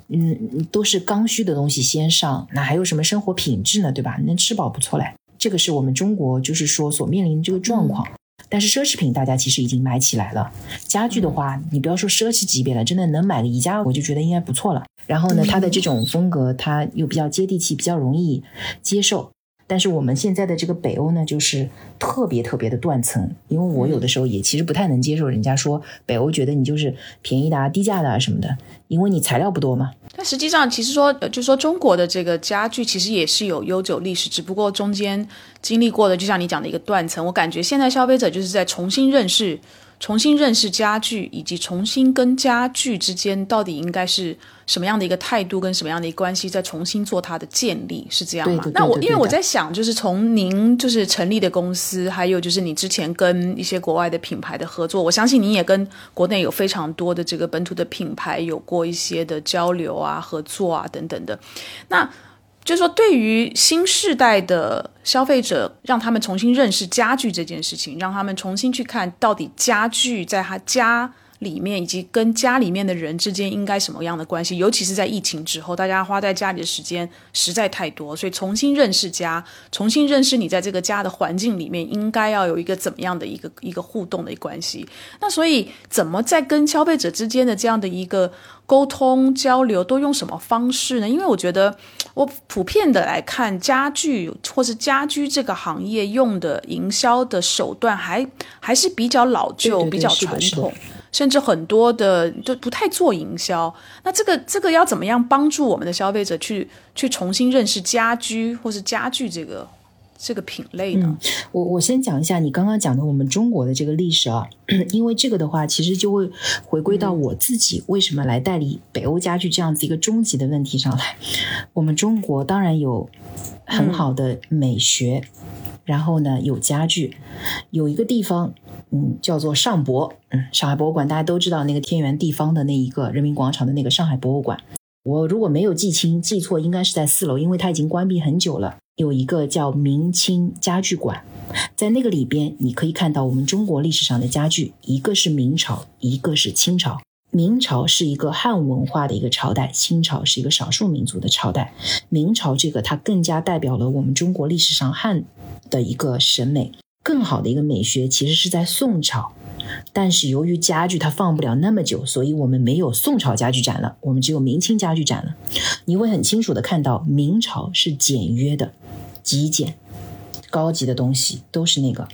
Speaker 2: 嗯，都是刚需的东西先上，那还有什么生活品质呢？对吧？能吃饱不错嘞。这个是我们中国就是说所面临的这个状况。但是奢侈品大家其实已经买起来了，家具的话，你不要说奢侈级别了，真的能买个宜家，我就觉得应该不错了。然后呢，它的这种风格，它又比较接地气，比较容易接受。但是我们现在的这个北欧呢，就是特别特别的断层，因为我有的时候也其实不太能接受人家说北欧觉得你就是便宜的、啊、低价的啊什么的，因为你材料不多嘛。
Speaker 1: 但实际上，其实说，就说中国的这个家具其实也是有悠久历史，只不过中间经历过的，就像你讲的一个断层。我感觉现在消费者就是在重新认识。重新认识家具，以及重新跟家具之间到底应该是什么样的一个态度，跟什么样的一个关系，再重新做它的建立，是这样吗？那我因为我在想，就是从您就是成立的公司，还有就是你之前跟一些国外的品牌的合作，我相信你也跟国内有非常多的这个本土的品牌有过一些的交流啊、合作啊等等的。那就是说，对于新时代的消费者，让他们重新认识家具这件事情，让他们重新去看到底家具在他家。里面以及跟家里面的人之间应该什么样的关系？尤其是在疫情之后，大家花在家里的时间实在太多，所以重新认识家，重新认识你在这个家的环境里面应该要有一个怎么样的一个一个互动的关系。那所以怎么在跟消费者之间的这样的一个沟通交流，都用什么方式呢？因为我觉得我普遍的来看，家具或是家居这个行业用的营销的手段还还是比较老旧，比较传统。甚至很多的就不太做营销，那这个这个要怎么样帮助我们的消费者去去重新认识家居或是家具这个这个品类呢？
Speaker 2: 我我先讲一下你刚刚讲的我们中国的这个历史啊，因为这个的话其实就会回归到我自己为什么来代理北欧家具这样子一个终极的问题上来。我们中国当然有很好的美学。然后呢，有家具，有一个地方，嗯，叫做上博，嗯，上海博物馆，大家都知道那个天圆地方的那一个人民广场的那个上海博物馆。我如果没有记清、记错，应该是在四楼，因为它已经关闭很久了。有一个叫明清家具馆，在那个里边，你可以看到我们中国历史上的家具，一个是明朝，一个是清朝。明朝是一个汉文化的一个朝代，清朝是一个少数民族的朝代。明朝这个它更加代表了我们中国历史上汉的一个审美，更好的一个美学其实是在宋朝。但是由于家具它放不了那么久，所以我们没有宋朝家具展了，我们只有明清家具展了。你会很清楚的看到，明朝是简约的、极简、高级的东西都是那个；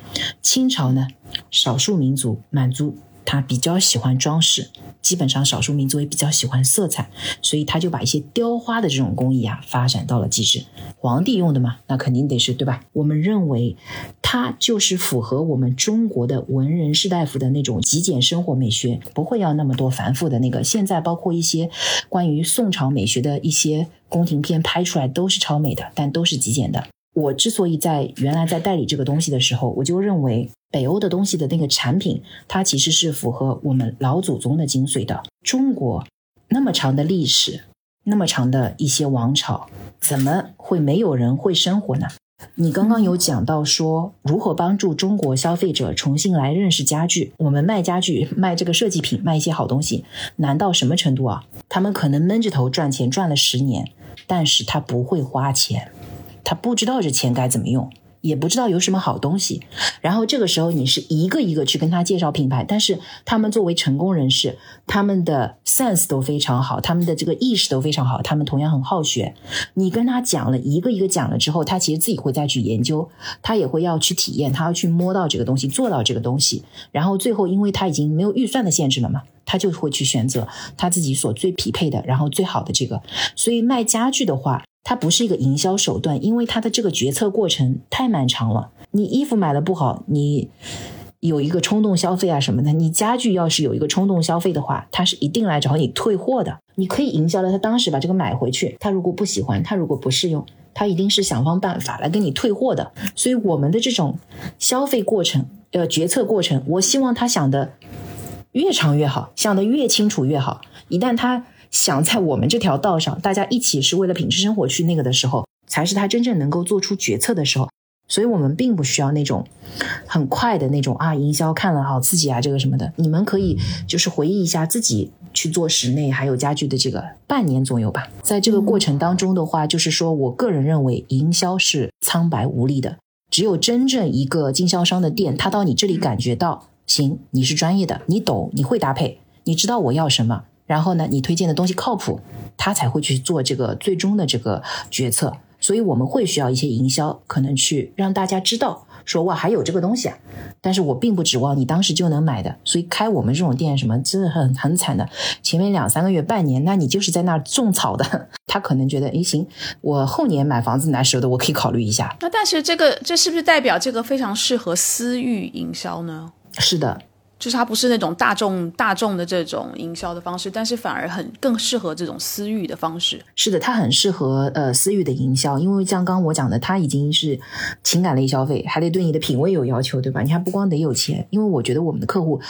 Speaker 2: 清朝呢，少数民族满族。他比较喜欢装饰，基本上少数民族也比较喜欢色彩，所以他就把一些雕花的这种工艺啊发展到了极致。皇帝用的嘛，那肯定得是对吧？我们认为，它就是符合我们中国的文人士大夫的那种极简生活美学，不会要那么多繁复的那个。现在包括一些关于宋朝美学的一些宫廷片拍出来都是超美的，但都是极简的。我之所以在原来在代理这个东西的时候，我就认为北欧的东西的那个产品，它其实是符合我们老祖宗的精髓的。中国那么长的历史，那么长的一些王朝，怎么会没有人会生活呢？你刚刚有讲到说如何帮助中国消费者重新来认识家具。我们卖家具、卖这个设计品、卖一些好东西，难到什么程度啊？他们可能闷着头赚钱赚了十年，但是他不会花钱。他不知道这钱该怎么用，也不知道有什么好东西。然后这个时候，你是一个一个去跟他介绍品牌，但是他们作为成功人士，他们的 sense 都非常好，他们的这个意识都非常好，他们同样很好学。你跟他讲了一个一个讲了之后，他其实自己会再去研究，他也会要去体验，他要去摸到这个东西，做到这个东西。然后最后，因为他已经没有预算的限制了嘛，他就会去选择他自己所最匹配的，然后最好的这个。所以卖家具的话。它不是一个营销手段，因为它的这个决策过程太漫长了。你衣服买了不好，你有一个冲动消费啊什么的，你家具要是有一个冲动消费的话，他是一定来找你退货的。你可以营销了，他当时把这个买回去，他如果不喜欢，他如果不适用，他一定是想方办法来跟你退货的。所以我们的这种消费过程，呃，决策过程，我希望他想的越长越好，想的越清楚越好。一旦他想在我们这条道上，大家一起是为了品质生活去那个的时候，才是他真正能够做出决策的时候。所以我们并不需要那种很快的那种啊，营销看了好刺激啊，这个什么的。你们可以就是回忆一下自己去做室内还有家具的这个半年左右吧。在这个过程当中的话，就是说我个人认为营销是苍白无力的。只有真正一个经销商的店，他到你这里感觉到行，你是专业的，你懂，你会搭配，你知道我要什么。然后呢，你推荐的东西靠谱，他才会去做这个最终的这个决策。所以我们会需要一些营销，可能去让大家知道，说哇还有这个东西啊。但是我并不指望你当时就能买的。所以开我们这种店，什么真的很很惨的。前面两三个月、半年，那你就是在那儿种草的。*laughs* 他可能觉得，哎行，我后年买房子拿手的，我可以考虑一下。
Speaker 1: 那但是这个这是不是代表这个非常适合私域营销呢？
Speaker 2: 是的。
Speaker 1: 就是它不是那种大众大众的这种营销的方式，但是反而很更适合这种私域的方式。
Speaker 2: 是的，它很适合呃私域的营销，因为像刚刚我讲的，它已经是情感类消费，还得对你的品味有要求，对吧？你还不光得有钱，因为我觉得我们的客户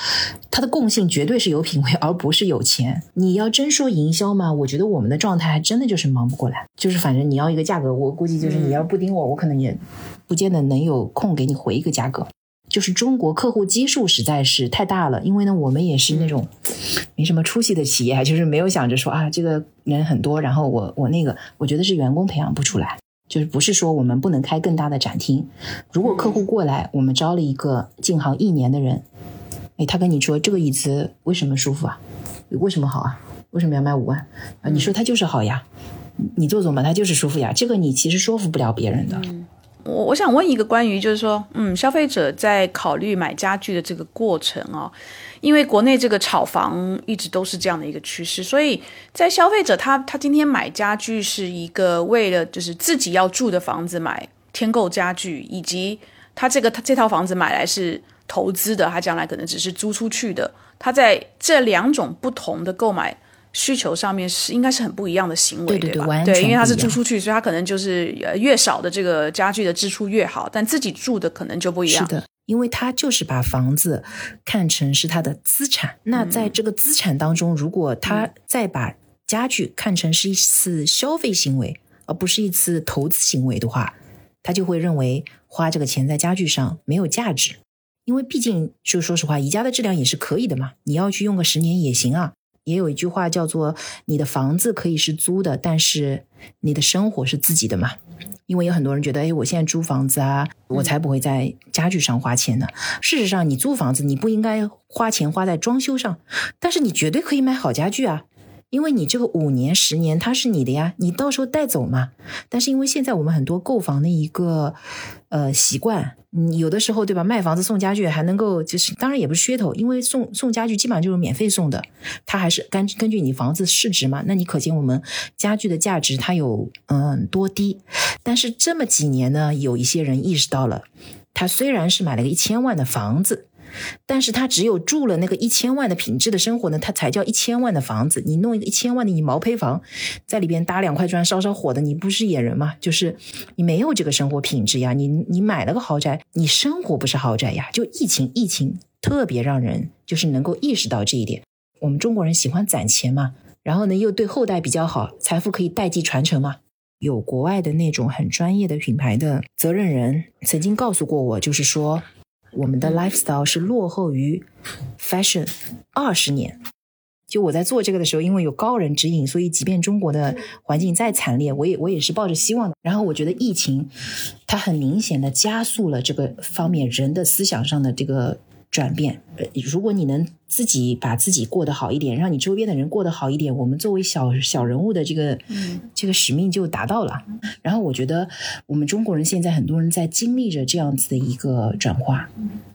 Speaker 2: 他的共性绝对是有品味，而不是有钱。你要真说营销嘛，我觉得我们的状态还真的就是忙不过来，就是反正你要一个价格，我估计就是你要不盯我，我可能也不见得能有空给你回一个价格。就是中国客户基数实在是太大了，因为呢，我们也是那种没什么出息的企业，就是没有想着说啊，这个人很多，然后我我那个，我觉得是员工培养不出来，就是不是说我们不能开更大的展厅。如果客户过来，我们招了一个进行一年的人，哎，他跟你说这个椅子为什么舒服啊？为什么好啊？为什么要卖五万啊？你说他就是好呀，你坐坐嘛，他就是舒服呀，这个你其实说服不了别人的。
Speaker 1: 我我想问一个关于就是说，嗯，消费者在考虑买家具的这个过程哦，因为国内这个炒房一直都是这样的一个趋势，所以在消费者他他今天买家具是一个为了就是自己要住的房子买添购家具，以及他这个他这套房子买来是投资的，他将来可能只是租出去的，他在这两种不同的购买。需求上面是应该是很不一样的行为，
Speaker 2: 对
Speaker 1: 吧？对，因为他是租出去，所以他可能就是呃越少的这个家具的支出越好，但自己住的可能就不一样。
Speaker 2: 是的，因为他就是把房子看成是他的资产，那在这个资产当中，如果他再把家具看成是一次消费行为，而不是一次投资行为的话，他就会认为花这个钱在家具上没有价值。因为毕竟就说实话，宜家的质量也是可以的嘛，你要去用个十年也行啊。也有一句话叫做“你的房子可以是租的，但是你的生活是自己的嘛”。因为有很多人觉得，哎，我现在租房子啊，我才不会在家具上花钱呢。事实上，你租房子，你不应该花钱花在装修上，但是你绝对可以买好家具啊。因为你这个五年、十年它是你的呀，你到时候带走嘛。但是因为现在我们很多购房的一个呃习惯，有的时候对吧，卖房子送家具还能够就是，当然也不是噱头，因为送送家具基本上就是免费送的，它还是根根据你房子市值嘛。那你可见我们家具的价值它有嗯多低。但是这么几年呢，有一些人意识到了，他虽然是买了个一千万的房子。但是他只有住了那个一千万的品质的生活呢，他才叫一千万的房子。你弄一个一千万的你毛坯房，在里边搭两块砖烧烧火的，你不是野人吗？就是你没有这个生活品质呀。你你买了个豪宅，你生活不是豪宅呀。就疫情，疫情特别让人就是能够意识到这一点。我们中国人喜欢攒钱嘛，然后呢又对后代比较好，财富可以代际传承嘛。有国外的那种很专业的品牌的责任人曾经告诉过我，就是说。我们的 lifestyle 是落后于 fashion 二十年。就我在做这个的时候，因为有高人指引，所以即便中国的环境再惨烈，我也我也是抱着希望的。然后我觉得疫情，它很明显的加速了这个方面人的思想上的这个。转变，呃，如果你能自己把自己过得好一点，让你周边的人过得好一点，我们作为小小人物的这个这个使命就达到了。然后我觉得我们中国人现在很多人在经历着这样子的一个转化，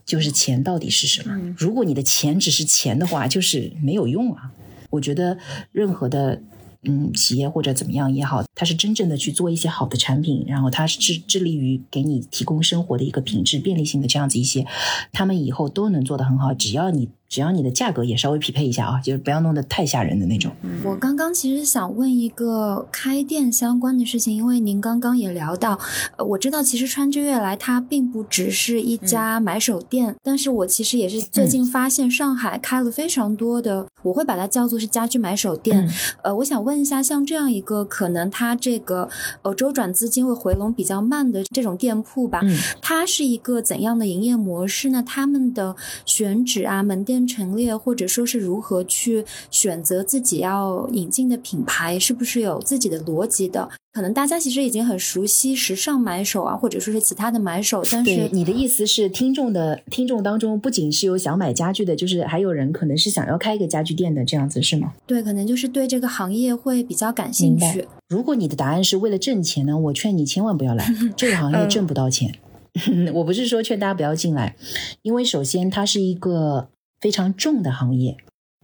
Speaker 2: 就是钱到底是什么？如果你的钱只是钱的话，就是没有用啊。我觉得任何的。嗯企业或者怎么样也好，他是真正的去做一些好的产品，然后他是致致力于给你提供生活的一个品质便利性的这样子一些，他们以后都能做得很好，只要你。只要你的价格也稍微匹配一下啊，就是不要弄得太吓人的那种。
Speaker 3: 我刚刚其实想问一个开店相关的事情，因为您刚刚也聊到，呃，我知道其实川之悦来它并不只是一家买手店，但是我其实也是最近发现上海开了非常多的，我会把它叫做是家居买手店。呃，我想问一下，像这样一个可能它这个呃周转资金会回笼比较慢的这种店铺吧，它是一个怎样的营业模式呢？他们的选址啊，门店。陈列，或者说是如何去选择自己要引进的品牌，是不是有自己的逻辑的？可能大家其实已经很熟悉时尚买手啊，或者说是其他的买手，但是
Speaker 2: 你的意思是，听众的听众当中不仅是有想买家具的，就是还有人可能是想要开一个家具店的，这样子是吗？
Speaker 3: 对，可能就是对这个行业会比较感兴趣。
Speaker 2: 如果你的答案是为了挣钱呢，我劝你千万不要来，*laughs* 这个行业挣不到钱。*laughs* 我不是说劝大家不要进来，因为首先它是一个。非常重的行业，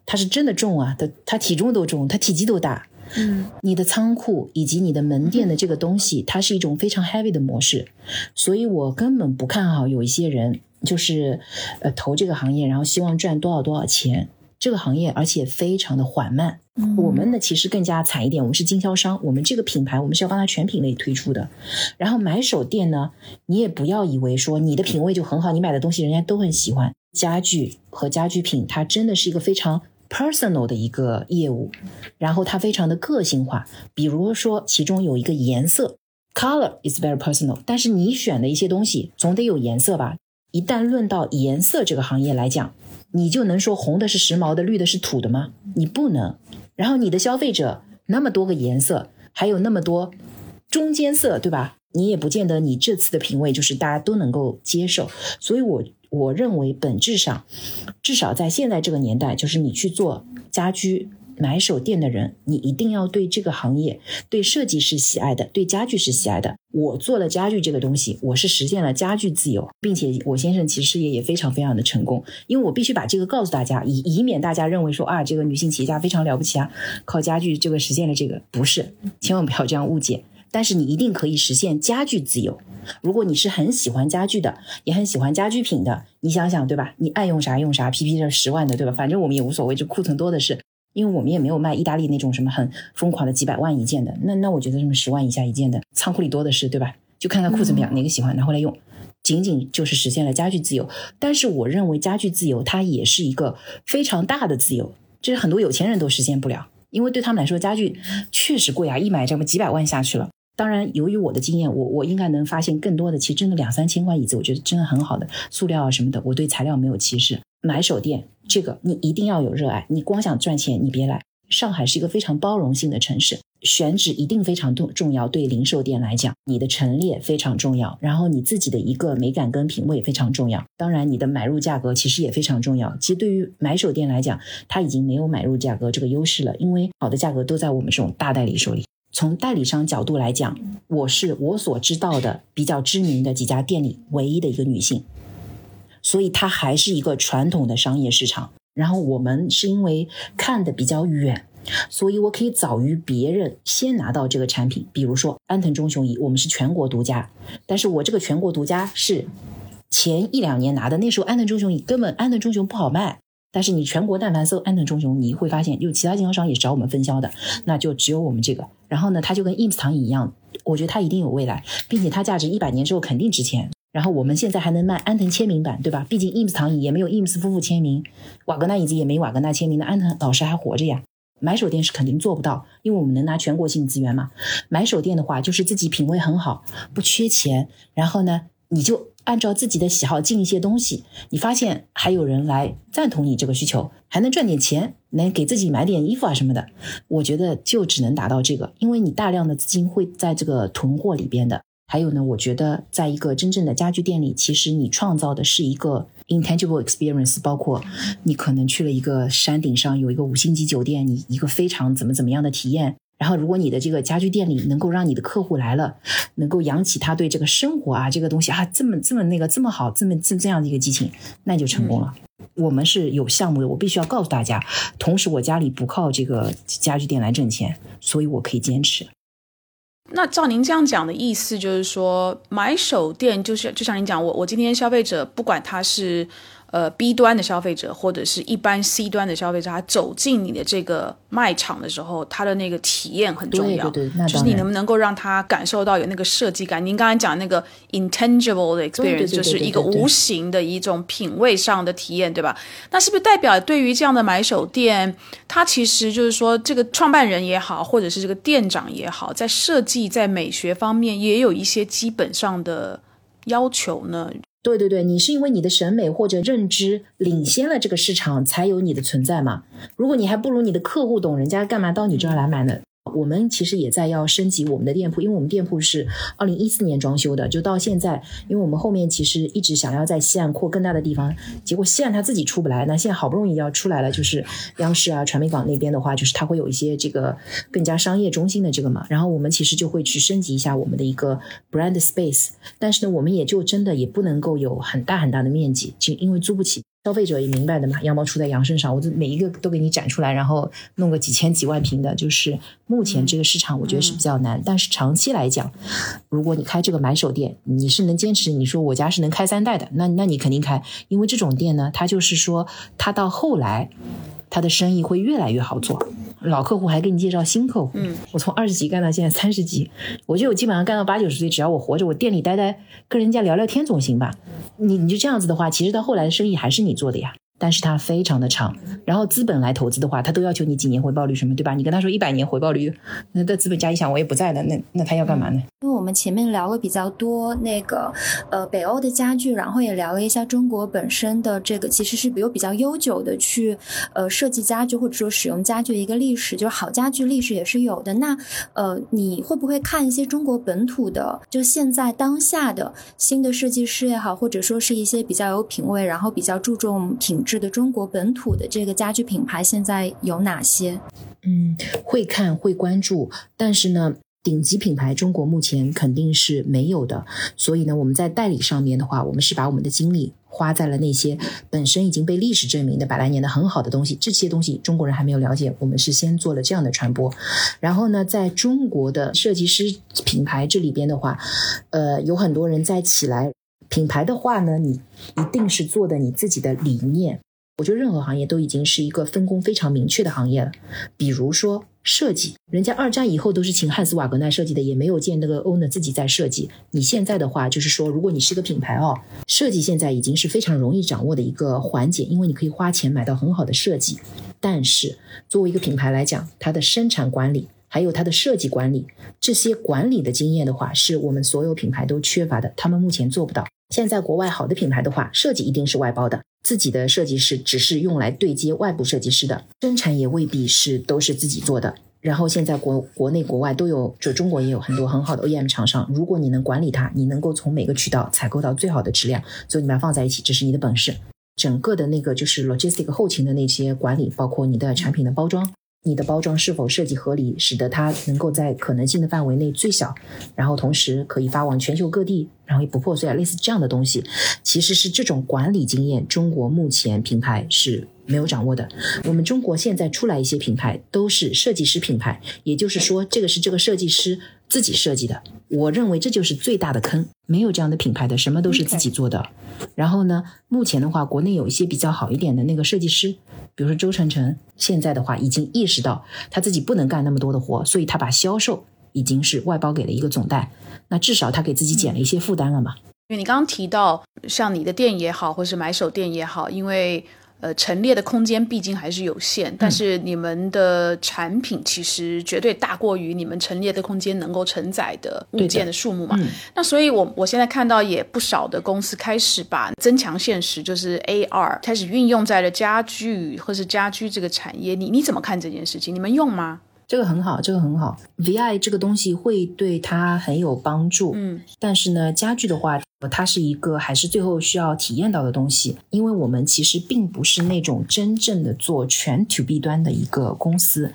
Speaker 2: 它是真的重啊，它它体重都重，它体积都大。
Speaker 3: 嗯，
Speaker 2: 你的仓库以及你的门店的这个东西，它是一种非常 heavy 的模式，所以我根本不看好有一些人就是呃投这个行业，然后希望赚多少多少钱。这个行业而且非常的缓慢。我们呢其实更加惨一点，我们是经销商，我们这个品牌我们是要帮他全品类推出的。然后买手店呢，你也不要以为说你的品味就很好，你买的东西人家都很喜欢。家具和家居品，它真的是一个非常 personal 的一个业务，然后它非常的个性化。比如说，其中有一个颜色，color is very personal，但是你选的一些东西总得有颜色吧？一旦论到颜色这个行业来讲，你就能说红的是时髦的，绿的是土的吗？你不能。然后你的消费者那么多个颜色，还有那么多中间色，对吧？你也不见得你这次的品味就是大家都能够接受。所以我。我认为本质上，至少在现在这个年代，就是你去做家居买手店的人，你一定要对这个行业、对设计是喜爱的，对家具是喜爱的。我做了家具这个东西，我是实现了家具自由，并且我先生其实事业也非常非常的成功。因为我必须把这个告诉大家，以以免大家认为说啊，这个女性企业家非常了不起啊，靠家具这个实现了这个，不是，千万不要这样误解。但是你一定可以实现家具自由。如果你是很喜欢家具的，也很喜欢家居品的，你想想，对吧？你爱用啥用啥，P P 这十万的，对吧？反正我们也无所谓，这库存多的是，因为我们也没有卖意大利那种什么很疯狂的几百万一件的。那那我觉得什么十万以下一件的，仓库里多的是，对吧？就看看库怎么样，哪个喜欢拿回来用，仅仅就是实现了家具自由。但是我认为家具自由它也是一个非常大的自由，这是很多有钱人都实现不了，因为对他们来说家具确实贵啊，一买这么几百万下去了。当然，由于我的经验，我我应该能发现更多的。其实真的两三千块椅子，我觉得真的很好的塑料啊什么的。我对材料没有歧视。买手店这个你一定要有热爱，你光想赚钱你别来。上海是一个非常包容性的城市，选址一定非常重重要。对零售店来讲，你的陈列非常重要，然后你自己的一个美感跟品味非常重要。当然，你的买入价格其实也非常重要。其实对于买手店来讲，它已经没有买入价格这个优势了，因为好的价格都在我们这种大代理手里。从代理商角度来讲，我是我所知道的比较知名的几家店里唯一的一个女性，所以它还是一个传统的商业市场。然后我们是因为看的比较远，所以我可以早于别人先拿到这个产品。比如说安藤忠雄椅，我们是全国独家，但是我这个全国独家是前一两年拿的，那时候安藤忠雄椅根本安藤忠雄不好卖。但是你全国但凡搜安藤忠雄，你会发现有其他经销商也找我们分销的，那就只有我们这个。然后呢，它就跟 IMS 躺椅一样，我觉得它一定有未来，并且它价值一百年之后肯定值钱。然后我们现在还能卖安藤签名版，对吧？毕竟 IMS 躺椅也没有 IMS 夫妇签名，瓦格纳椅子也没瓦格纳签名的，安藤老师还活着呀。买手店是肯定做不到，因为我们能拿全国性资源嘛。买手店的话，就是自己品味很好，不缺钱，然后呢，你就。按照自己的喜好进一些东西，你发现还有人来赞同你这个需求，还能赚点钱，能给自己买点衣服啊什么的。我觉得就只能达到这个，因为你大量的资金会在这个囤货里边的。还有呢，我觉得在一个真正的家具店里，其实你创造的是一个 intangible experience，包括你可能去了一个山顶上有一个五星级酒店，你一个非常怎么怎么样的体验。然后，如果你的这个家具店里能够让你的客户来了，能够扬起他对这个生活啊这个东西啊这么这么那个这么好这么这这样的一个激情，那就成功了。我们是有项目的，我必须要告诉大家。同时，我家里不靠这个家具店来挣钱，所以我可以坚持。
Speaker 1: 那照您这样讲的意思，就是说买手店就是就像您讲，我我今天消费者不管他是。呃，B 端的消费者或者是一般 C 端的消费者，他走进你的这个卖场的时候，他的那个体验很重要。
Speaker 2: 对对对，
Speaker 1: 就是你能不能够让他感受到有那个设计感？您刚才讲那个 intangible 的 experience，就是一个无形的一种品味上的体验，对吧？那是不是代表对于这样的买手店，它其实就是说，这个创办人也好，或者是这个店长也好，在设计在美学方面也有一些基本上的要求呢？
Speaker 2: 对对对，你是因为你的审美或者认知领先了这个市场，才有你的存在嘛？如果你还不如你的客户懂，人家干嘛到你这儿来买呢？我们其实也在要升级我们的店铺，因为我们店铺是二零一四年装修的，就到现在，因为我们后面其实一直想要在西岸扩更大的地方，结果西岸它自己出不来，那现在好不容易要出来了，就是央视啊、传媒港那边的话，就是它会有一些这个更加商业中心的这个嘛，然后我们其实就会去升级一下我们的一个 brand space，但是呢，我们也就真的也不能够有很大很大的面积，就因为租不起。消费者也明白的嘛，羊毛出在羊身上，我就每一个都给你展出来，然后弄个几千几万平的，就是目前这个市场我觉得是比较难，但是长期来讲，如果你开这个买手店，你是能坚持，你说我家是能开三代的，那那你肯定开，因为这种店呢，它就是说它到后来，它的生意会越来越好做。老客户还给你介绍新客户，嗯，我从二十级干到现在三十级，我觉得我基本上干到八九十岁，只要我活着，我店里待待，跟人家聊聊天总行吧。你你就这样子的话，其实到后来的生意还是你做的呀。但是它非常的长，然后资本来投资的话，他都要求你几年回报率什么，对吧？你跟他说一百年回报率，那的资本家一想，我也不在了，那那他要干嘛呢？
Speaker 3: 因为我们前面聊了比较多那个呃北欧的家具，然后也聊了一下中国本身的这个其实是比有比较悠久的去呃设计家具或者说使用家具的一个历史，就是好家具历史也是有的。那呃你会不会看一些中国本土的，就现在当下的新的设计师也好，或者说是一些比较有品位，然后比较注重品质。的中国本土的这个家具品牌现在有哪些？
Speaker 2: 嗯，会看会关注，但是呢，顶级品牌中国目前肯定是没有的。所以呢，我们在代理上面的话，我们是把我们的精力花在了那些本身已经被历史证明的百来年的很好的东西。这些东西中国人还没有了解，我们是先做了这样的传播。然后呢，在中国的设计师品牌这里边的话，呃，有很多人在起来。品牌的话呢，你一定是做的你自己的理念。我觉得任何行业都已经是一个分工非常明确的行业了。比如说设计，人家二战以后都是请汉斯瓦格纳设计的，也没有见那个 owner 自己在设计。你现在的话，就是说，如果你是个品牌哦，设计现在已经是非常容易掌握的一个环节，因为你可以花钱买到很好的设计。但是作为一个品牌来讲，它的生产管理还有它的设计管理这些管理的经验的话，是我们所有品牌都缺乏的，他们目前做不到。现在国外好的品牌的话，设计一定是外包的，自己的设计师只是用来对接外部设计师的，生产也未必是都是自己做的。然后现在国国内国外都有，就中国也有很多很好的 OEM 厂商，如果你能管理它，你能够从每个渠道采购到最好的质量，所以你们放在一起，这是你的本事。整个的那个就是 logistic 后勤的那些管理，包括你的产品的包装。你的包装是否设计合理，使得它能够在可能性的范围内最小，然后同时可以发往全球各地，然后也不破碎啊，类似这样的东西，其实是这种管理经验，中国目前品牌是没有掌握的。我们中国现在出来一些品牌都是设计师品牌，也就是说，这个是这个设计师自己设计的。我认为这就是最大的坑，没有这样的品牌的，什么都是自己做的。然后呢，目前的话，国内有一些比较好一点的那个设计师。比如说周晨晨，现在的话已经意识到他自己不能干那么多的活，所以他把销售已经是外包给了一个总代，那至少他给自己减了一些负担了嘛。
Speaker 1: 因为你刚刚提到，像你的店也好，或是买手店也好，因为。呃，陈列的空间毕竟还是有限，但是你们的产品其实绝对大过于你们陈列的空间能够承载的物件的数目嘛。那所以，我我现在看到也不少的公司开始把增强现实，就是 AR 开始运用在了家具或是家居这个产业。你你怎么看这件事情？你们用吗？
Speaker 2: 这个很好，这个很好。VI 这个东西会对它很有帮助，嗯，但是呢，家具的话，它是一个还是最后需要体验到的东西，因为我们其实并不是那种真正的做全 To B 端的一个公司。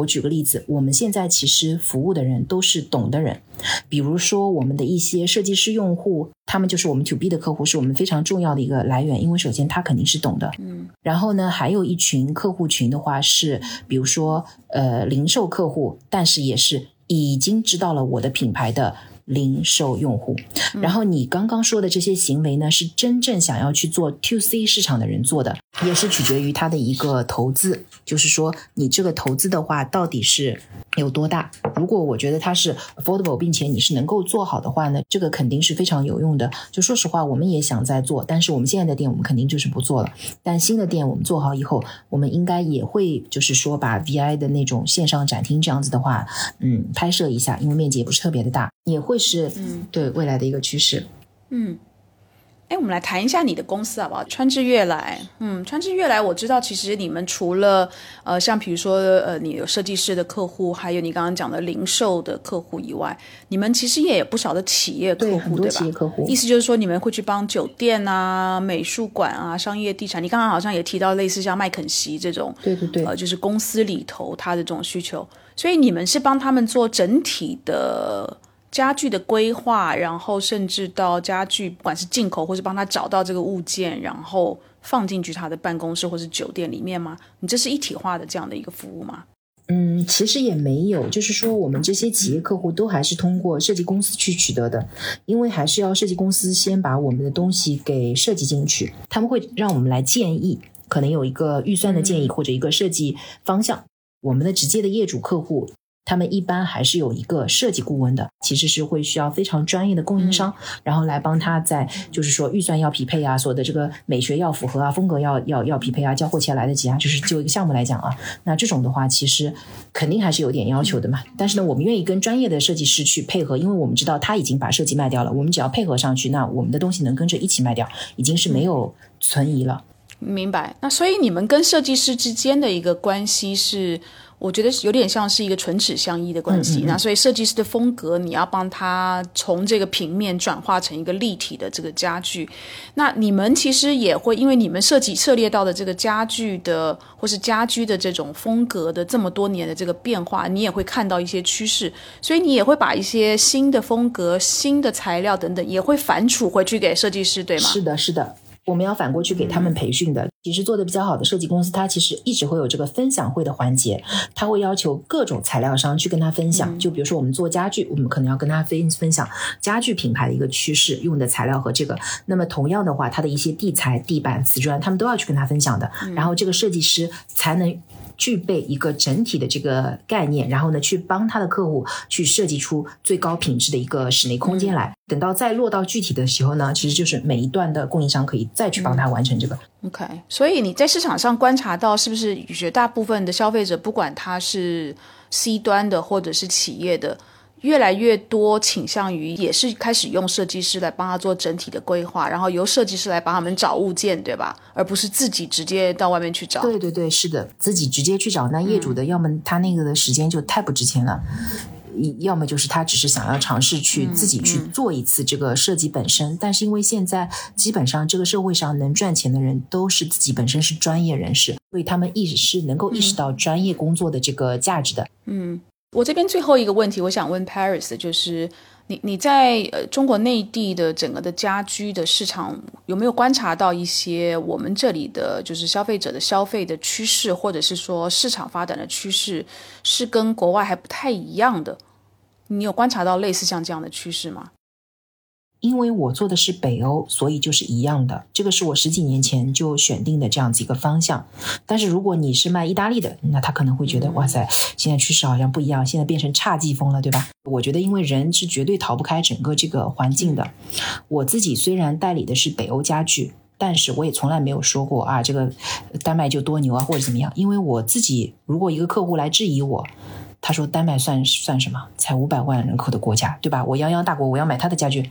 Speaker 2: 我举个例子，我们现在其实服务的人都是懂的人，比如说我们的一些设计师用户，他们就是我们 to B 的客户，是我们非常重要的一个来源，因为首先他肯定是懂的，嗯，然后呢，还有一群客户群的话是，比如说呃零售客户，但是也是已经知道了我的品牌的。零售用户，然后你刚刚说的这些行为呢，是真正想要去做 to C 市场的人做的，也是取决于他的一个投资，就是说你这个投资的话到底是有多大。如果我觉得它是 affordable，并且你是能够做好的话呢，这个肯定是非常有用的。就说实话，我们也想在做，但是我们现在的店我们肯定就是不做了。但新的店我们做好以后，我们应该也会就是说把 VI 的那种线上展厅这样子的话，嗯，拍摄一下，因为面积也不是特别的大，也会。是，嗯，对未来的一个趋势，
Speaker 1: 嗯，哎，我们来谈一下你的公司好不好？川智悦来，嗯，川智悦来，我知道其实你们除了呃，像比如说呃，你有设计师的客户，还有你刚刚讲的零售的客户以外，你们其实也有不少的企业客户，对吧？
Speaker 2: 企业客户，
Speaker 1: 意思就是说你们会去帮酒店啊、美术馆啊、商业地产。你刚刚好像也提到类似像麦肯锡这种，
Speaker 2: 对对对，
Speaker 1: 呃，就是公司里头他的这种需求，所以你们是帮他们做整体的。家具的规划，然后甚至到家具，不管是进口或是帮他找到这个物件，然后放进去他的办公室或是酒店里面吗？你这是一体化的这样的一个服务吗？
Speaker 2: 嗯，其实也没有，就是说我们这些企业客户都还是通过设计公司去取得的，因为还是要设计公司先把我们的东西给设计进去，他们会让我们来建议，可能有一个预算的建议或者一个设计方向，我们的直接的业主客户。他们一般还是有一个设计顾问的，其实是会需要非常专业的供应商，然后来帮他在就是说预算要匹配啊，所有的这个美学要符合啊，风格要要要匹配啊，交货起来来得及啊，就是就一个项目来讲啊，那这种的话其实肯定还是有点要求的嘛。但是呢，我们愿意跟专业的设计师去配合，因为我们知道他已经把设计卖掉了，我们只要配合上去，那我们的东西能跟着一起卖掉，已经是没有存疑了。
Speaker 1: 明白。那所以你们跟设计师之间的一个关系是？我觉得有点像是一个唇齿相依的关系，那所以设计师的风格，你要帮他从这个平面转化成一个立体的这个家具。那你们其实也会，因为你们设计涉猎到的这个家具的或是家居的这种风格的这么多年的这个变化，你也会看到一些趋势，所以你也会把一些新的风格、新的材料等等，也会反刍回去给设计师，对吗？
Speaker 2: 是的，是的。我们要反过去给他们培训的，其实做的比较好的设计公司，它其实一直会有这个分享会的环节，他会要求各种材料商去跟他分享。就比如说我们做家具，我们可能要跟他分分享家具品牌的一个趋势，用的材料和这个。那么同样的话，他的一些地材、地板、瓷砖，他们都要去跟他分享的。然后这个设计师才能。具备一个整体的这个概念，然后呢，去帮他的客户去设计出最高品质的一个室内空间来。等到再落到具体的时候呢，其实就是每一段的供应商可以再去帮他完成这个。
Speaker 1: OK，所以你在市场上观察到，是不是绝大部分的消费者，不管他是 C 端的或者是企业的？越来越多倾向于也是开始用设计师来帮他做整体的规划，然后由设计师来帮他们找物件，对吧？而不是自己直接到外面去找。
Speaker 2: 对对对，是的，自己直接去找，那业主的要么他那个的时间就太不值钱了，要么就是他只是想要尝试去自己去做一次这个设计本身。但是因为现在基本上这个社会上能赚钱的人都是自己本身是专业人士，所以他们意识是能够意识到专业工作的这个价值的。
Speaker 1: 嗯。我这边最后一个问题，我想问 Paris 就是你你在呃中国内地的整个的家居的市场有没有观察到一些我们这里的就是消费者的消费的趋势，或者是说市场发展的趋势是跟国外还不太一样的？你有观察到类似像这样的趋势吗？
Speaker 2: 因为我做的是北欧，所以就是一样的。这个是我十几年前就选定的这样子一个方向。但是如果你是卖意大利的，那他可能会觉得哇塞，现在趋势好像不一样，现在变成侘寂风了，对吧？我觉得，因为人是绝对逃不开整个这个环境的。我自己虽然代理的是北欧家具，但是我也从来没有说过啊，这个丹麦就多牛啊，或者怎么样。因为我自己，如果一个客户来质疑我，他说丹麦算算什么？才五百万人口的国家，对吧？我泱泱大国，我要买他的家具。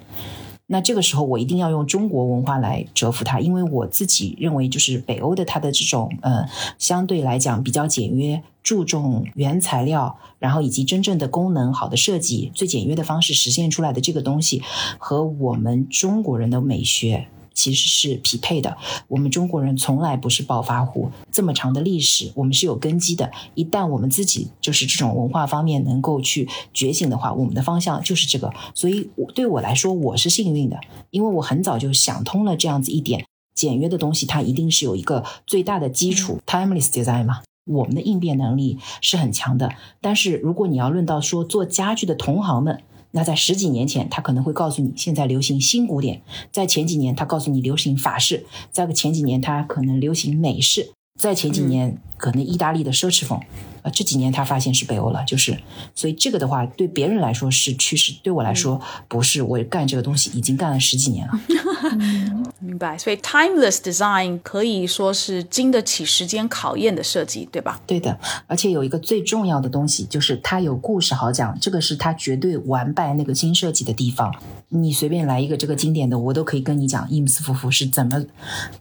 Speaker 2: 那这个时候，我一定要用中国文化来折服他，因为我自己认为，就是北欧的它的这种呃，相对来讲比较简约，注重原材料，然后以及真正的功能好的设计，最简约的方式实现出来的这个东西，和我们中国人的美学。其实是匹配的。我们中国人从来不是暴发户，这么长的历史，我们是有根基的。一旦我们自己就是这种文化方面能够去觉醒的话，我们的方向就是这个。所以对我来说，我是幸运的，因为我很早就想通了这样子一点。简约的东西，它一定是有一个最大的基础，timeless design 嘛。我们的应变能力是很强的。但是如果你要论到说做家具的同行们，那在十几年前，他可能会告诉你现在流行新古典；在前几年，他告诉你流行法式；在个前几年，他可能流行美式；在前几年，可能意大利的奢侈风。啊，这几年他发现是北欧了，就是，所以这个的话对别人来说是趋势，对我来说不是。我干这个东西已经干了十几年了。*laughs*
Speaker 1: 明白，所以 timeless design 可以说是经得起时间考验的设计，对吧？
Speaker 2: 对的，而且有一个最重要的东西，就是它有故事好讲，这个是它绝对完败那个新设计的地方。你随便来一个这个经典的，我都可以跟你讲，Eames 夫妇是怎么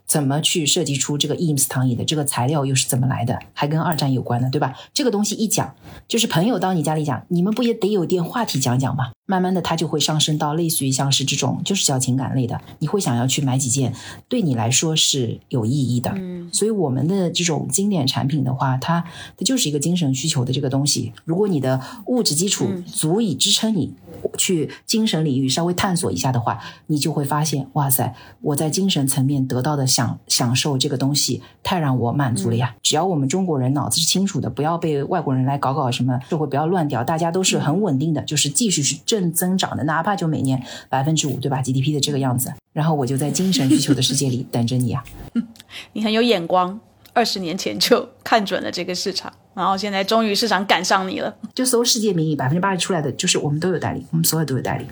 Speaker 2: 怎么去设计出这个 Eames 躺椅的，这个材料又是怎么来的，还跟二战有关的，对吧？这个东西一讲，就是朋友到你家里讲，你们不也得有点话题讲讲吗？慢慢的，它就会上升到类似于像是这种，就是叫情感类的。你会想要去买几件，对你来说是有意义的。嗯，所以我们的这种经典产品的话，它它就是一个精神需求的这个东西。如果你的物质基础足以支撑你去精神领域稍微探索一下的话，你就会发现，哇塞，我在精神层面得到的享享受这个东西太让我满足了呀！只要我们中国人脑子是清楚的，不要被外国人来搞搞什么社会不要乱掉，大家都是很稳定的，就是继续是正。正增长的，哪怕就每年百分之五，对吧？GDP 的这个样子，*laughs* 然后我就在精神需求的世界里等着你啊！*laughs*
Speaker 1: 你很有眼光，二十年前就看准了这个市场，然后现在终于市场赶上你了。
Speaker 2: 就搜世界名医，百分之八十出来的就是我们都有代理，我们所有都有代理，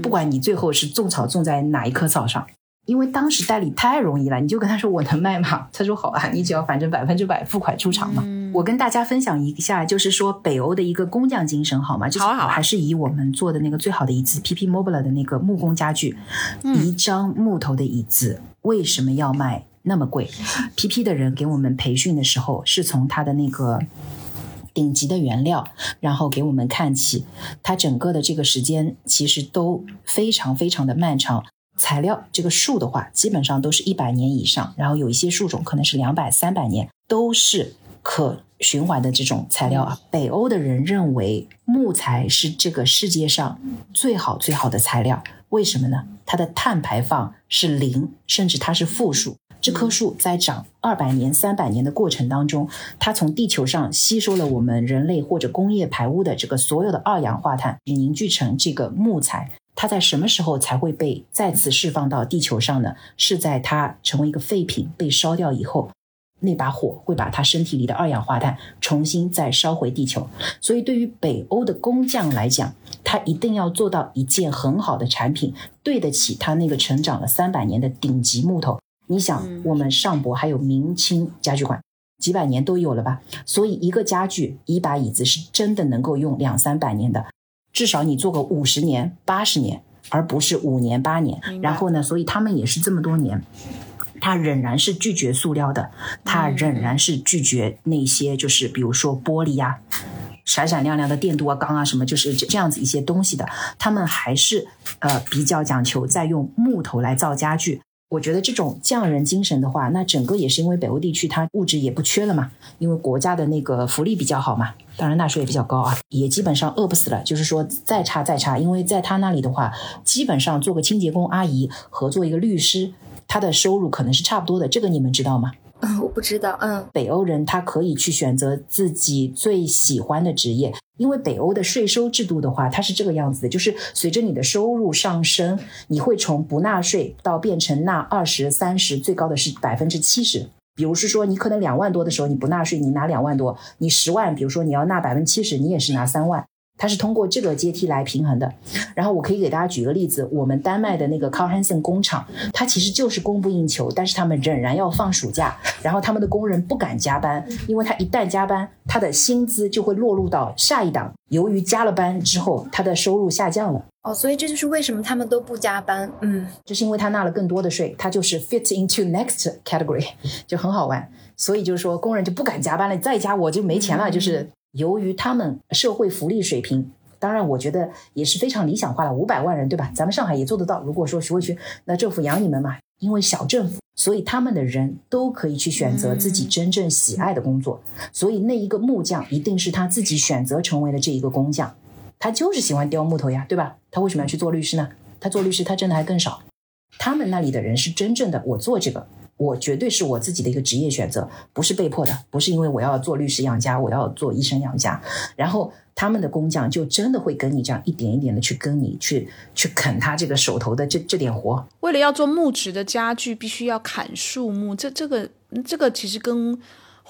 Speaker 2: 不管你最后是种草种在哪一棵草上。因为当时代理太容易了，你就跟他说我能卖吗？他说好啊，你只要反正百分之百付款出厂嘛。我跟大家分享一下，就是说北欧的一个工匠精神好吗？
Speaker 1: 好好，
Speaker 2: 还是以我们做的那个最好的椅子 PP Mobile 的那个木工家具，一张木头的椅子为什么要卖那么贵？PP 的人给我们培训的时候，是从他的那个顶级的原料，然后给我们看起，它整个的这个时间其实都非常非常的漫长。材料这个树的话，基本上都是一百年以上，然后有一些树种可能是两百、三百年，都是可循环的这种材料啊。北欧的人认为木材是这个世界上最好最好的材料，为什么呢？它的碳排放是零，甚至它是负数。这棵树在长二百年、三百年的过程当中，它从地球上吸收了我们人类或者工业排污的这个所有的二氧化碳，凝聚成这个木材。它在什么时候才会被再次释放到地球上呢？是在它成为一个废品被烧掉以后，那把火会把它身体里的二氧化碳重新再烧回地球。所以，对于北欧的工匠来讲，他一定要做到一件很好的产品，对得起他那个成长了三百年的顶级木头。你想，我们上博还有明清家具馆，几百年都有了吧？所以，一个家具、一把椅子是真的能够用两三百年的。至少你做个五十年、八十年，而不是五年、八年。然后呢，所以他们也是这么多年，他仍然是拒绝塑料的，他仍然是拒绝那些就是比如说玻璃呀、闪闪亮亮的电镀啊、钢啊什么，就是这样子一些东西的。他们还是呃比较讲求在用木头来造家具。我觉得这种匠人精神的话，那整个也是因为北欧地区它物质也不缺了嘛，因为国家的那个福利比较好嘛，当然纳税也比较高啊，也基本上饿不死了。就是说再差再差，因为在他那里的话，基本上做个清洁工阿姨和做一个律师，他的收入可能是差不多的。这个你们知道吗？
Speaker 3: 嗯，*laughs* 我不知道。嗯，
Speaker 2: 北欧人他可以去选择自己最喜欢的职业。因为北欧的税收制度的话，它是这个样子的，就是随着你的收入上升，你会从不纳税到变成纳二十三十，最高的是百分之七十。比如是说，你可能两万多的时候你不纳税，你拿两万多；你十万，比如说你要纳百分之七十，你也是拿三万。它是通过这个阶梯来平衡的，然后我可以给大家举个例子，我们丹麦的那个 Carl Hansen 工厂，它其实就是供不应求，但是他们仍然要放暑假，然后他们的工人不敢加班，因为他一旦加班，他的薪资就会落入到下一档，由于加了班之后，他的收入下降了。
Speaker 3: 哦，所以这就是为什么他们都不加班。嗯，
Speaker 2: 这是因为他纳了更多的税，他就是 fit into next category，就很好玩。所以就是说，工人就不敢加班了，再加我就没钱了，就是。由于他们社会福利水平，当然我觉得也是非常理想化的，五百万人对吧？咱们上海也做得到。如果说徐汇区，那政府养你们嘛，因为小政府，所以他们的人都可以去选择自己真正喜爱的工作。所以那一个木匠一定是他自己选择成为了这一个工匠，他就是喜欢雕木头呀，对吧？他为什么要去做律师呢？他做律师他挣的还更少。他们那里的人是真正的，我做这个。我绝对是我自己的一个职业选择，不是被迫的，不是因为我要做律师养家，我要做医生养家。然后他们的工匠就真的会跟你这样一点一点的去跟你去去啃他这个手头的这这点活。
Speaker 1: 为了要做木质的家具，必须要砍树木，这这个这个其实跟。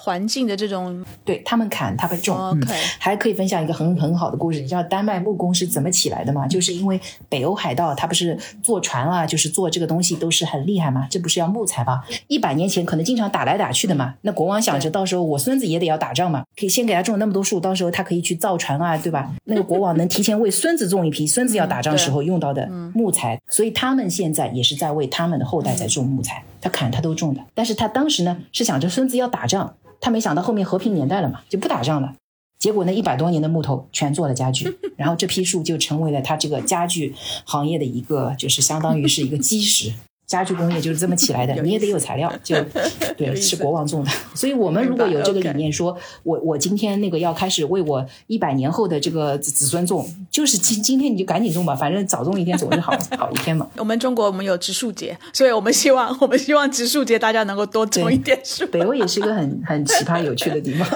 Speaker 1: 环境的这种，
Speaker 2: 对他们砍，他们种，嗯，还可以分享一个很很好的故事。你知道丹麦木工是怎么起来的吗？就是因为北欧海盗，他不是坐船啊，就是做这个东西都是很厉害嘛。这不是要木材吗？一百年前可能经常打来打去的嘛。那国王想着到时候我孙子也得要打仗嘛，可以先给他种那么多树，到时候他可以去造船啊，对吧？那个国王能提前为孙子种一批，孙子要打仗时候用到的木材。所以他们现在也是在为他们的后代在种木材，他砍他都种的。但是他当时呢是想着孙子要打仗。他没想到后面和平年代了嘛，就不打仗了。结果那一百多年的木头全做了家具，*laughs* 然后这批树就成为了他这个家具行业的一个，就是相当于是一个基石。家具工业就是这么起来的，*laughs* 你也得有材料，就 *laughs* 对，是国王种的。所以，我们如果有这个理念，说我我今天那个要开始为我一百年后的这个子子孙种，就是今今天你就赶紧种吧，反正早种一天总是好 *laughs* 好一天嘛。
Speaker 1: 我们中国我们有植树节，所以我们希望我们希望植树节大家能够多种一点树。
Speaker 2: 北欧也是一个很很奇葩有趣的地方。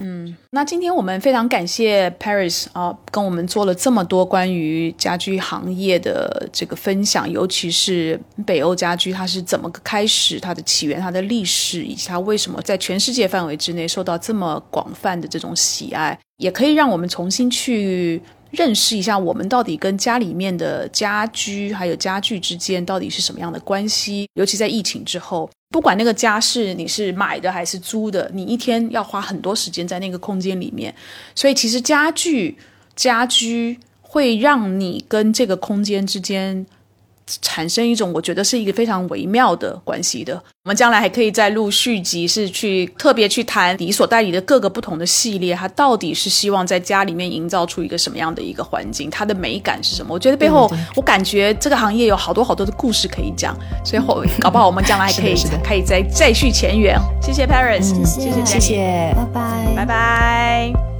Speaker 1: 嗯，那今天我们非常感谢 Paris 啊，跟我们做了这么多关于家居行业的这个分享，尤其是北。欧家居它是怎么个开始？它的起源、它的历史，以及它为什么在全世界范围之内受到这么广泛的这种喜爱，也可以让我们重新去认识一下，我们到底跟家里面的家居还有家具之间到底是什么样的关系。尤其在疫情之后，不管那个家是你是买的还是租的，你一天要花很多时间在那个空间里面，所以其实家具、家居会让你跟这个空间之间。产生一种我觉得是一个非常微妙的关系的。我们将来还可以再录续集，是去特别去谈你所代理的各个不同的系列，它到底是希望在家里面营造出一个什么样的一个环境，它的美感是什么？我觉得背后，我感觉这个行业有好多好多的故事可以讲，所以后搞不好我们将来还可以可以再再续前缘。谢谢 Paris，
Speaker 3: 谢谢
Speaker 2: 谢谢，
Speaker 3: 拜拜，
Speaker 1: 拜拜。